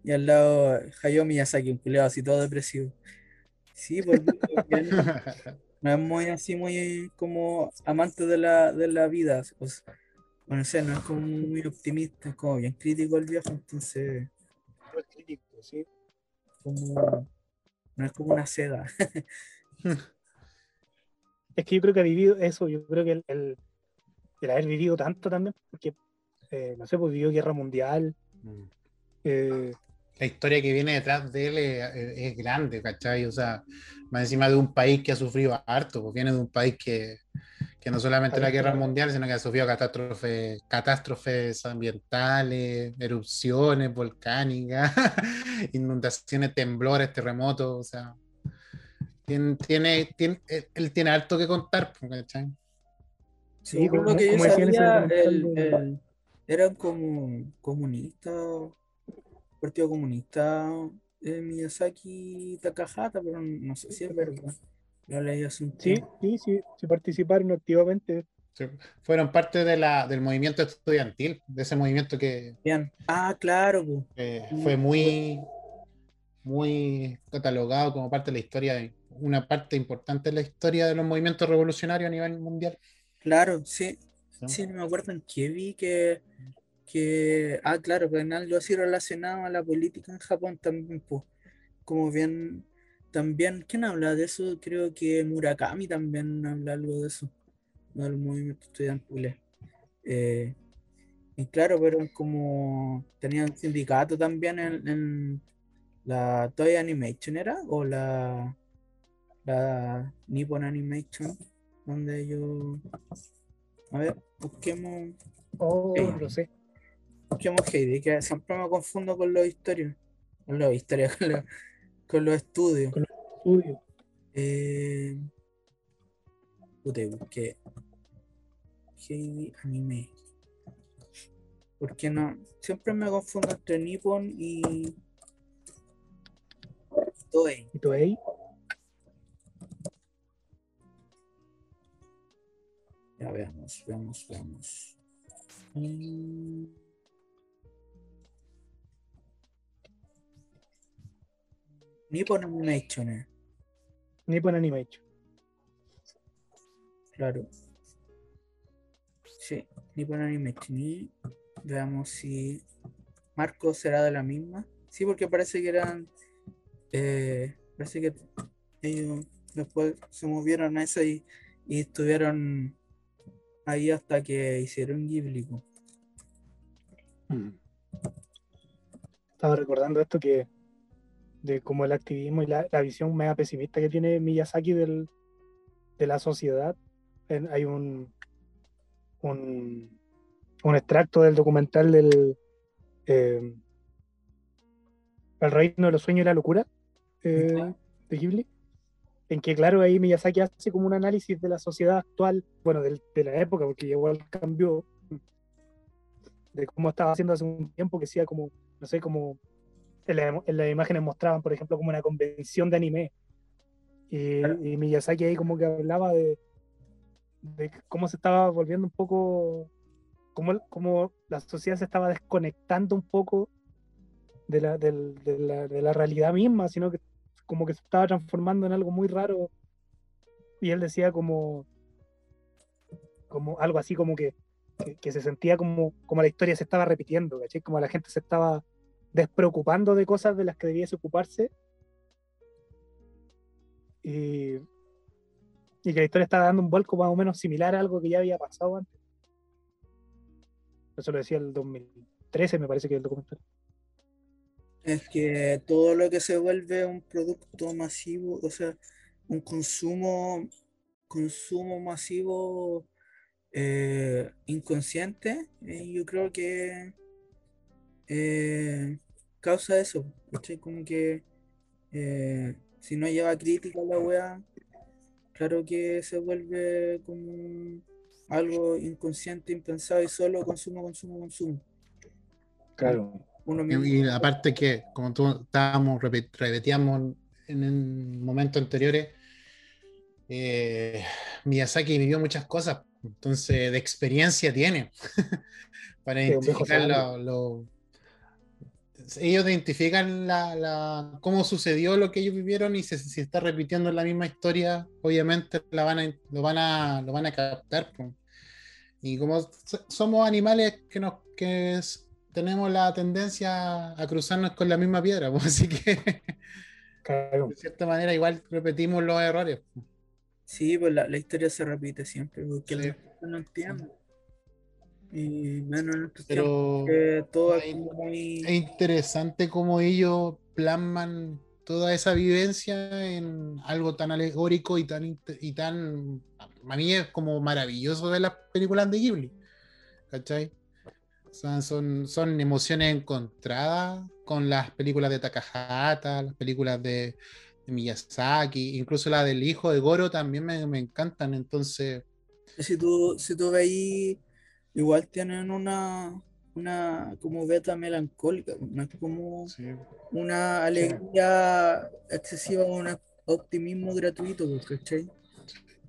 Y al lado Hayao Miyazaki, un culeado así todo depresivo. Sí, pues bien, no es muy así, muy como amante de la, de la vida. O sea, bueno, no sé, no es como muy optimista, es como bien crítico el viejo, entonces Fue crítico, sí. como no es como una seda. Es que yo creo que ha vivido eso, yo creo que el, el, el haber vivido tanto también, porque, eh, no sé, pues vivió guerra mundial, Mm. eh, La historia que viene detrás de él es, es- es grande, ¿cachai? O sea, más encima de un país que ha sufrido harto, pues viene de un país que, que no solamente la guerra mundial, sino que ha sufrido catástrofes, catástrofes ambientales, erupciones volcánicas, inundaciones, temblores, terremotos, o sea, tiene, tiene, tiene- él- tiene harto que contar, ¿cachai? Sí, como- lo que yo sabía, el- el- eran como comunistas, partido comunista de Miyazaki y Takahata, pero no sé si es verdad. Lo leí hace un sí, tiempo. sí, sí, sí participaron activamente. Sí, Fueron parte de la, del movimiento estudiantil, de ese movimiento que, Bien. Ah, claro, pues. eh, fue muy, muy catalogado como parte de la historia, de, una parte importante de la historia de los movimientos revolucionarios a nivel mundial. Claro, sí. Sí, no me acuerdo en qué vi que, que ah, claro, que en algo así relacionado a la política en Japón también, pues, como bien, también, ¿quién habla de eso? Creo que Murakami también habla algo de eso, del movimiento estudiantil. Eh, y claro, pero como tenían sindicato también en, en la Toy Animation, ¿era? O la, la Nippon Animation, donde ellos... A ver, busquemos, Oh, lo sé. busquemos Heidi, que siempre me confundo con los historias. Con los historias, con los, con los estudios. Con- Estudio. Eh, puta, busqué Heidi Anime. Porque no, siempre me confundo entre Nippon y Toei. Y Toei, Ya veamos, veamos, veamos. Mm. Nippon Animation. eh. Nippon Animation. Claro. Sí, Nippon Animation. Y veamos si Marco será de la misma. Sí, porque parece que eran. eh, parece que ellos después se movieron a esa y, y estuvieron ahí hasta que hicieron Ghibli. po. Estaba recordando esto que de como el activismo y la, la visión mega pesimista que tiene Miyazaki del, de la sociedad. En- hay un, un un extracto del documental del eh, El reino de los sueños y la locura eh, de Ghibli, en que claro ahí Miyazaki hace como un análisis de la sociedad actual, bueno, del- de la época, porque igual cambió, de cómo estaba haciendo hace un tiempo, que decía como, no sé, como en, la- en las imágenes mostraban, por ejemplo, como una convención de anime. Y, y Miyazaki ahí como que hablaba de, de cómo se estaba volviendo un poco, cómo, cómo la sociedad se estaba desconectando un poco de la, del- de la, de la realidad misma, sino que como que se estaba transformando en algo muy raro. Y él decía como, como algo así como que, que, que se sentía como, como la historia se estaba repitiendo, ¿cachai? Como la gente se estaba despreocupando de cosas de las que debiese ocuparse. Y, y que la historia estaba dando un vuelco más o menos similar a algo que ya había pasado antes. Eso lo decía el 2013, me parece que el documental. Es que todo lo que se vuelve un producto masivo, o sea, un consumo, consumo masivo eh, inconsciente, eh, yo creo que eh, causa eso. ¿cachai? Como que eh, si no lleva crítica a la wea, claro que se vuelve como algo inconsciente, impensado y solo consumo, consumo, consumo. Claro. Uno mismo. Y, y aparte que, como tú estábamos, repe- repetíamos en, en momentos anteriores, eh, Miyazaki vivió muchas cosas, entonces de experiencia tiene para identificar lo, lo- ellos identifican la, la- cómo sucedió lo que ellos vivieron y se- si está repitiendo la misma historia, obviamente la van a, lo, van a, lo van a captar. Y como so- somos animales que nos que es- tenemos la tendencia a cruzarnos con la misma piedra, pues, así que Claro. de cierta manera igual repetimos los errores. Sí, pues la, la historia se repite siempre, porque Sí. la gente no entiende. Y bueno, Pero tiempos que todo es muy... es interesante cómo ellos plasman toda esa vivencia en algo tan alegórico y tan, y tan a mí es como maravilloso ver las películas de Ghibli. ¿Cachai? O sea, son, son emociones encontradas con las películas de Takahata, las películas de, de Miyazaki, incluso la del hijo de Goro también me, me encantan. Entonces, Si tú, si tú veis, igual tienen una, una como beta melancólica, no es como sí, una alegría excesiva o un optimismo gratuito, ¿cachai?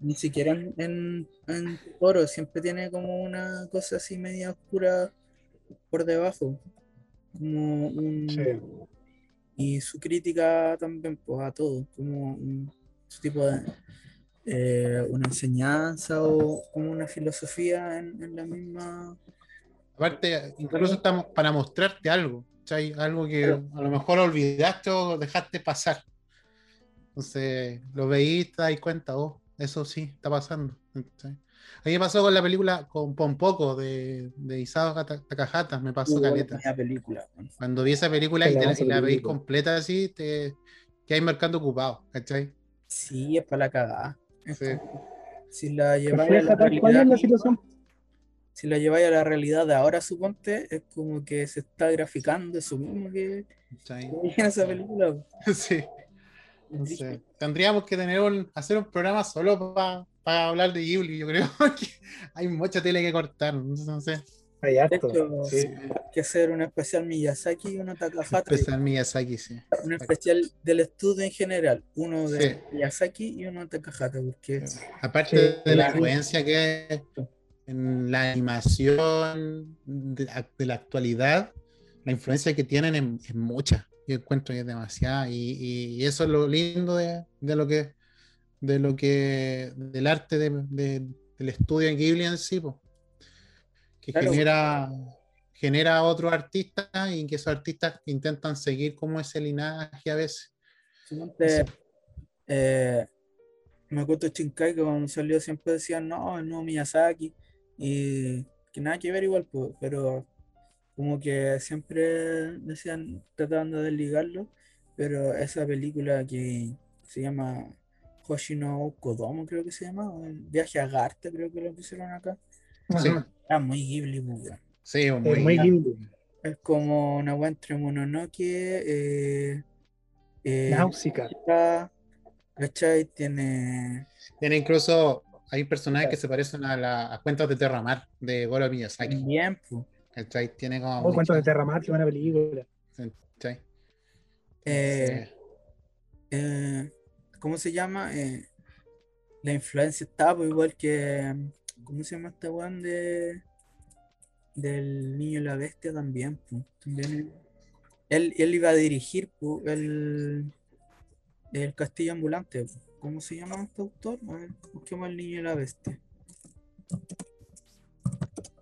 Ni siquiera en, en, en Toro, siempre tiene como una cosa así media oscura por debajo. Como un, Sí. y su crítica también pues, a todo, como un su tipo de eh, una enseñanza o como una filosofía en, en la misma. Aparte, incluso estamos para mostrarte algo, ¿cachai? Algo que Claro. a lo mejor olvidaste o dejaste pasar. Entonces, lo veí te das cuenta, oh, eso sí, está pasando. ¿cachai? A mí me pasó con la película con Pompoco de, de Isao Taka- Takahata, me pasó caleta. Buena película. Cuando vi esa película y, te la, hermosa y la veis completa así, te quedáis marcando ocupado, ¿cachai? Sí, es para la cagada. Sí. Si la lleváis a la realidad, la situación. si la lleváis a la realidad de ahora, suponte, es como que se está graficando eso mismo que esa película. Sí. Entonces, tendríamos que tener un, hacer un programa solo para hablar de Ghibli, yo creo que hay mucha tele que cortar, no sé. Hay De harto. hecho, sí. hay que hacer un especial Miyazaki y uno Takahata. Especial Miyazaki, sí. Un especial del estudio en general. Uno de Sí. Miyazaki y uno de Takahata. Porque Aparte de la influencia que hay en la animación de, de la actualidad, la influencia que tienen es, es mucha, y encuentro que es demasiado. Y, y eso es lo lindo de, de lo que, de lo que, del arte de, de- del estudio en Ghibli en sí, po. Que Claro. genera, genera otros artistas y que esos artistas intentan seguir como ese linaje a veces. Suponte, eh, Makoto Shinkai que cuando salió siempre decían no, el nuevo Miyazaki y que nada que ver igual, pues, pero como que siempre decían, trataban de desligarlo, pero esa película que se llama Hoshino Kodomo creo que se llama, o el viaje a Garte creo que lo pusieron acá, Sí, Era muy Ghibli, pues, weón. sí, Es muy, muy Ghibli. Es como una weá entre Mononoke, eh, eh, Náusica. ¿cachai? Tiene. Tiene incluso, hay personajes que se parecen a las cuentas de Terramar de Goro Miyazaki. Bien, pues. ¿cachai? Tiene como. Oh, cuentos de Terramar, qué buena película. ¿cachai? Eh, eh, ¿cómo se llama? Eh, la influencia está pues, igual que. ¿Cómo se llama este weón de. Del niño y la bestia también, pues. También. Él, él iba a dirigir pues, el, el castillo ambulante. pues. ¿Cómo se llama este autor? A ver, busquemos el niño y la bestia.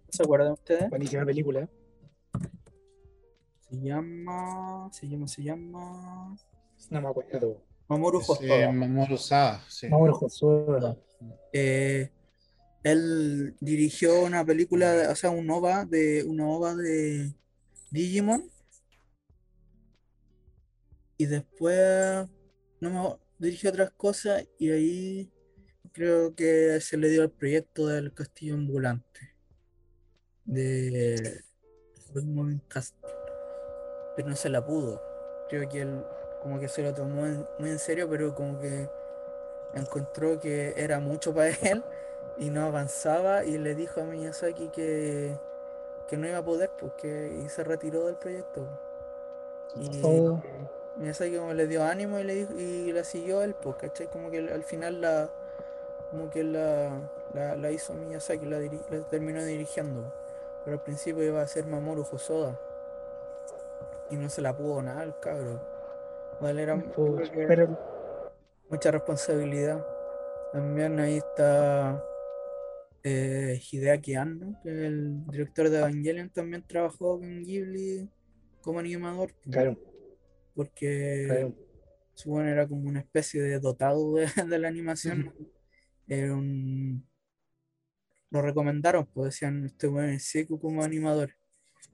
¿Se acuerdan ustedes? Buenísima película. Se llama. Se llama, se llama. No me acuerdo. Mamoru Sí, Hosoda. Mamoru Usada, sí. Mauro Josué. Eh, él dirigió una película, o sea, OVA de una OVA de Digimon. Y después no me dirigió otras cosas y ahí creo que se le dio el proyecto del castillo ambulante de Moving Castle. Pero no se la pudo. Creo que él como que se lo tomó muy en serio, pero como que encontró que era mucho para él y no avanzaba y le dijo a Miyazaki que, que no iba a poder porque y se retiró del proyecto. Y Oh. Miyazaki como le dio ánimo y le dijo, y la siguió él, pues, ¿cachai? Como que al final la como que la, la, la hizo Miyazaki, la, diri- la terminó dirigiendo. Pero al principio iba a ser Mamoru Hosoda. Y no se la pudo nada el cabro. Igual era Pero mucha responsabilidad. También ahí está eh, Hideaki Anno, que es el director de Evangelion, también trabajó con Ghibli como animador, claro, porque claro. su bueno era como una especie de dotado de, de la animación. Era un- Lo recomendaron, pues decían, este bueno es seco como animador.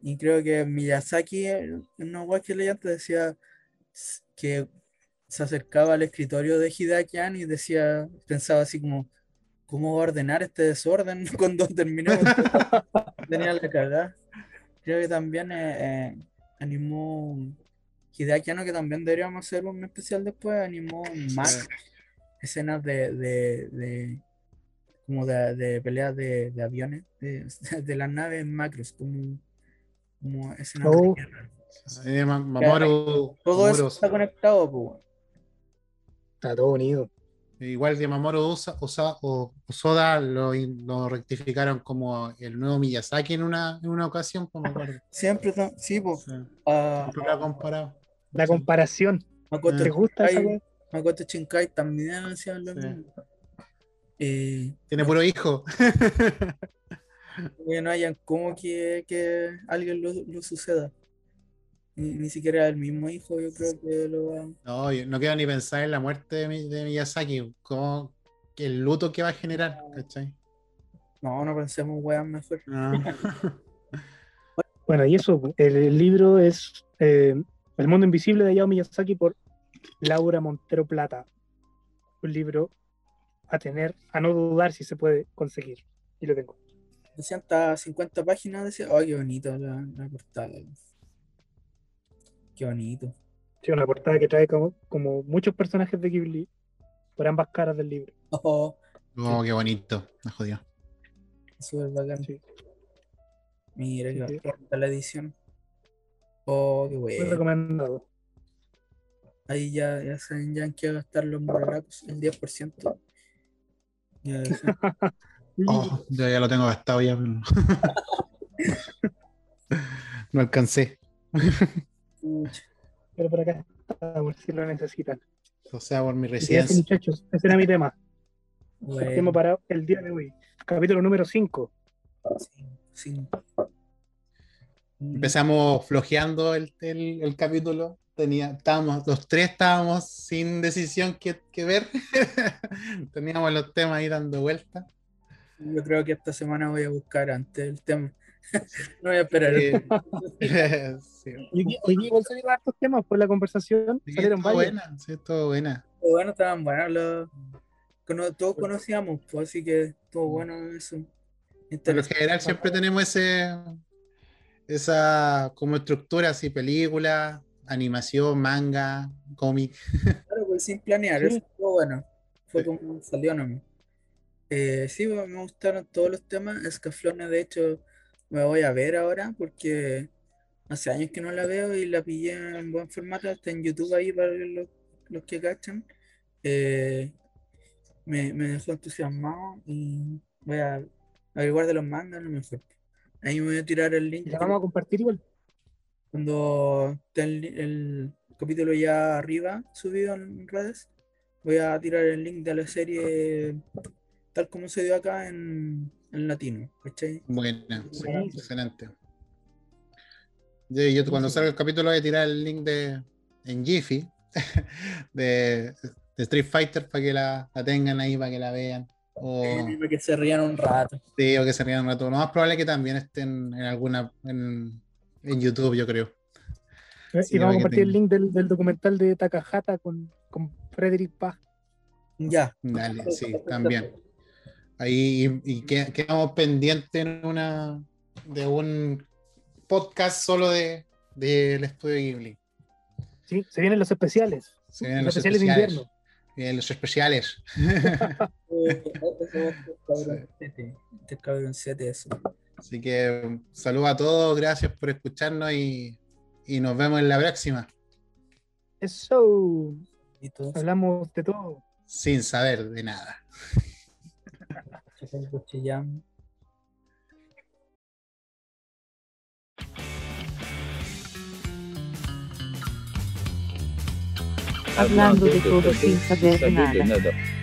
Y creo que Miyazaki, en una web que leí antes, decía que se acercaba al escritorio de Hideaki Anno y decía, pensaba así como, ¿cómo va a ordenar este desorden cuando terminó? Tenía la cagada. Creo que también eh, eh, animó Hideaki Anno, que también deberíamos hacer un especial después, animó más escenas de, de, de- como de, de peleas de, de aviones, de, de las naves macros, como, como escenas Oh. de guerra. Ma- Mamoru, Todo eso está conectado, pues. Está todo unido. Igual que Mamoru Usa- Usa- o Usoda lo, lo rectificaron como el nuevo Miyazaki en una, en una ocasión, pues me acuerdo. Siempre, sí, pues. Sí, a- siempre lo ha comparado. La comparación. Makoto ¿Te gusta Shinkai-? Makoto Shinkai también hacía lo Sí. mismo. Eh, Tiene puro hijo. que no hayan como que, que alguien lo, lo suceda. Ni, ni siquiera el mismo hijo, yo creo que lo va. No, yo no quiero ni pensar en la muerte de, Mi- de Miyazaki, como que el luto que va a generar, ¿cachai? No, no pensemos weón mejor. No. Bueno, y eso, el, el libro es eh, El mundo invisible de Hayao Miyazaki por Laura Montero Plata. Un libro a tener, a no dudar si se puede conseguir. Y lo tengo. 250 páginas, decía. Ay, qué bonito la, la portada. Qué bonito. Sí, una portada que trae como, como muchos personajes de Ghibli por ambas caras del libro. Oh, Oh, qué bonito, me jodió. súper bacán. Sí. Mira, Sí, qué sí. la edición. Oh, qué Muy bueno. recomendado. Ahí ya, ya saben ya en qué gastar los morlacos, el 10%. Ya, ya. Oh, yo ya lo tengo gastado ya, no alcancé. Pero por acá está, por si lo necesitan. O sea, por mi residencia. muchachos, ese era mi tema. El Bueno, tema para el día de hoy. Capítulo número 5. sí, sí. Empezamos flojeando el, el- el capítulo. Tenía, estábamos, los tres estábamos sin decisión que, que ver. Teníamos los temas ahí dando vueltas. Yo creo que esta semana voy a buscar antes el tema. no voy a esperar. Sí. Hoy igual salieron hartos temas por la conversación. Sí, salieron estuvo varios. buena, sí, estuvo buena. Bueno, estaban buenos los. cono- todos conocíamos, pues, así que estuvo bueno eso. Por lo general siempre tenemos ese esa como estructura así, película, animación, manga, cómic. Claro, pues sin planear, Sí. eso estuvo bueno. Fue Sí. como salió nomás. Eh, sí, pues, me gustaron todos los temas. Escaflones, de hecho, me voy a ver ahora porque hace años que no la veo y la pillé en buen formato. Está en YouTube ahí para los, los que cachan. Eh, me, me dejó entusiasmado y voy a averiguar de los mangas, lo mejor. Ahí me voy a tirar el link. La vamos a compartir igual. Cuando esté el, el capítulo ya arriba subido en redes, voy a tirar el link de la serie tal como se dio acá en, en latino, ¿cachai? Buena, sí, excelente. Yo, yo cuando salga el capítulo voy a tirar el link de en Jiffy de, de Street Fighter para que la, la tengan ahí, para que la vean. O, Para que se rían un rato. sí, o que se rían un rato. Lo más probable es que también estén en alguna en, en YouTube, yo creo. ¿eh? Sí, y vamos a compartir el link del, del documental de Takahata con, con Frederick Paz. Ya. Dale, sí, también. Ahí y, y que- quedamos pendientes en una de un podcast solo de del estudio Ghibli. Sí, se vienen los especiales. Se vienen los los especiales de invierno. Vienen los especiales. Así que saludos a todos, gracias por escucharnos y, y nos vemos en la próxima, Eso. Hablamos de todo. sin saber de nada. Hablando de todo sin saber nada.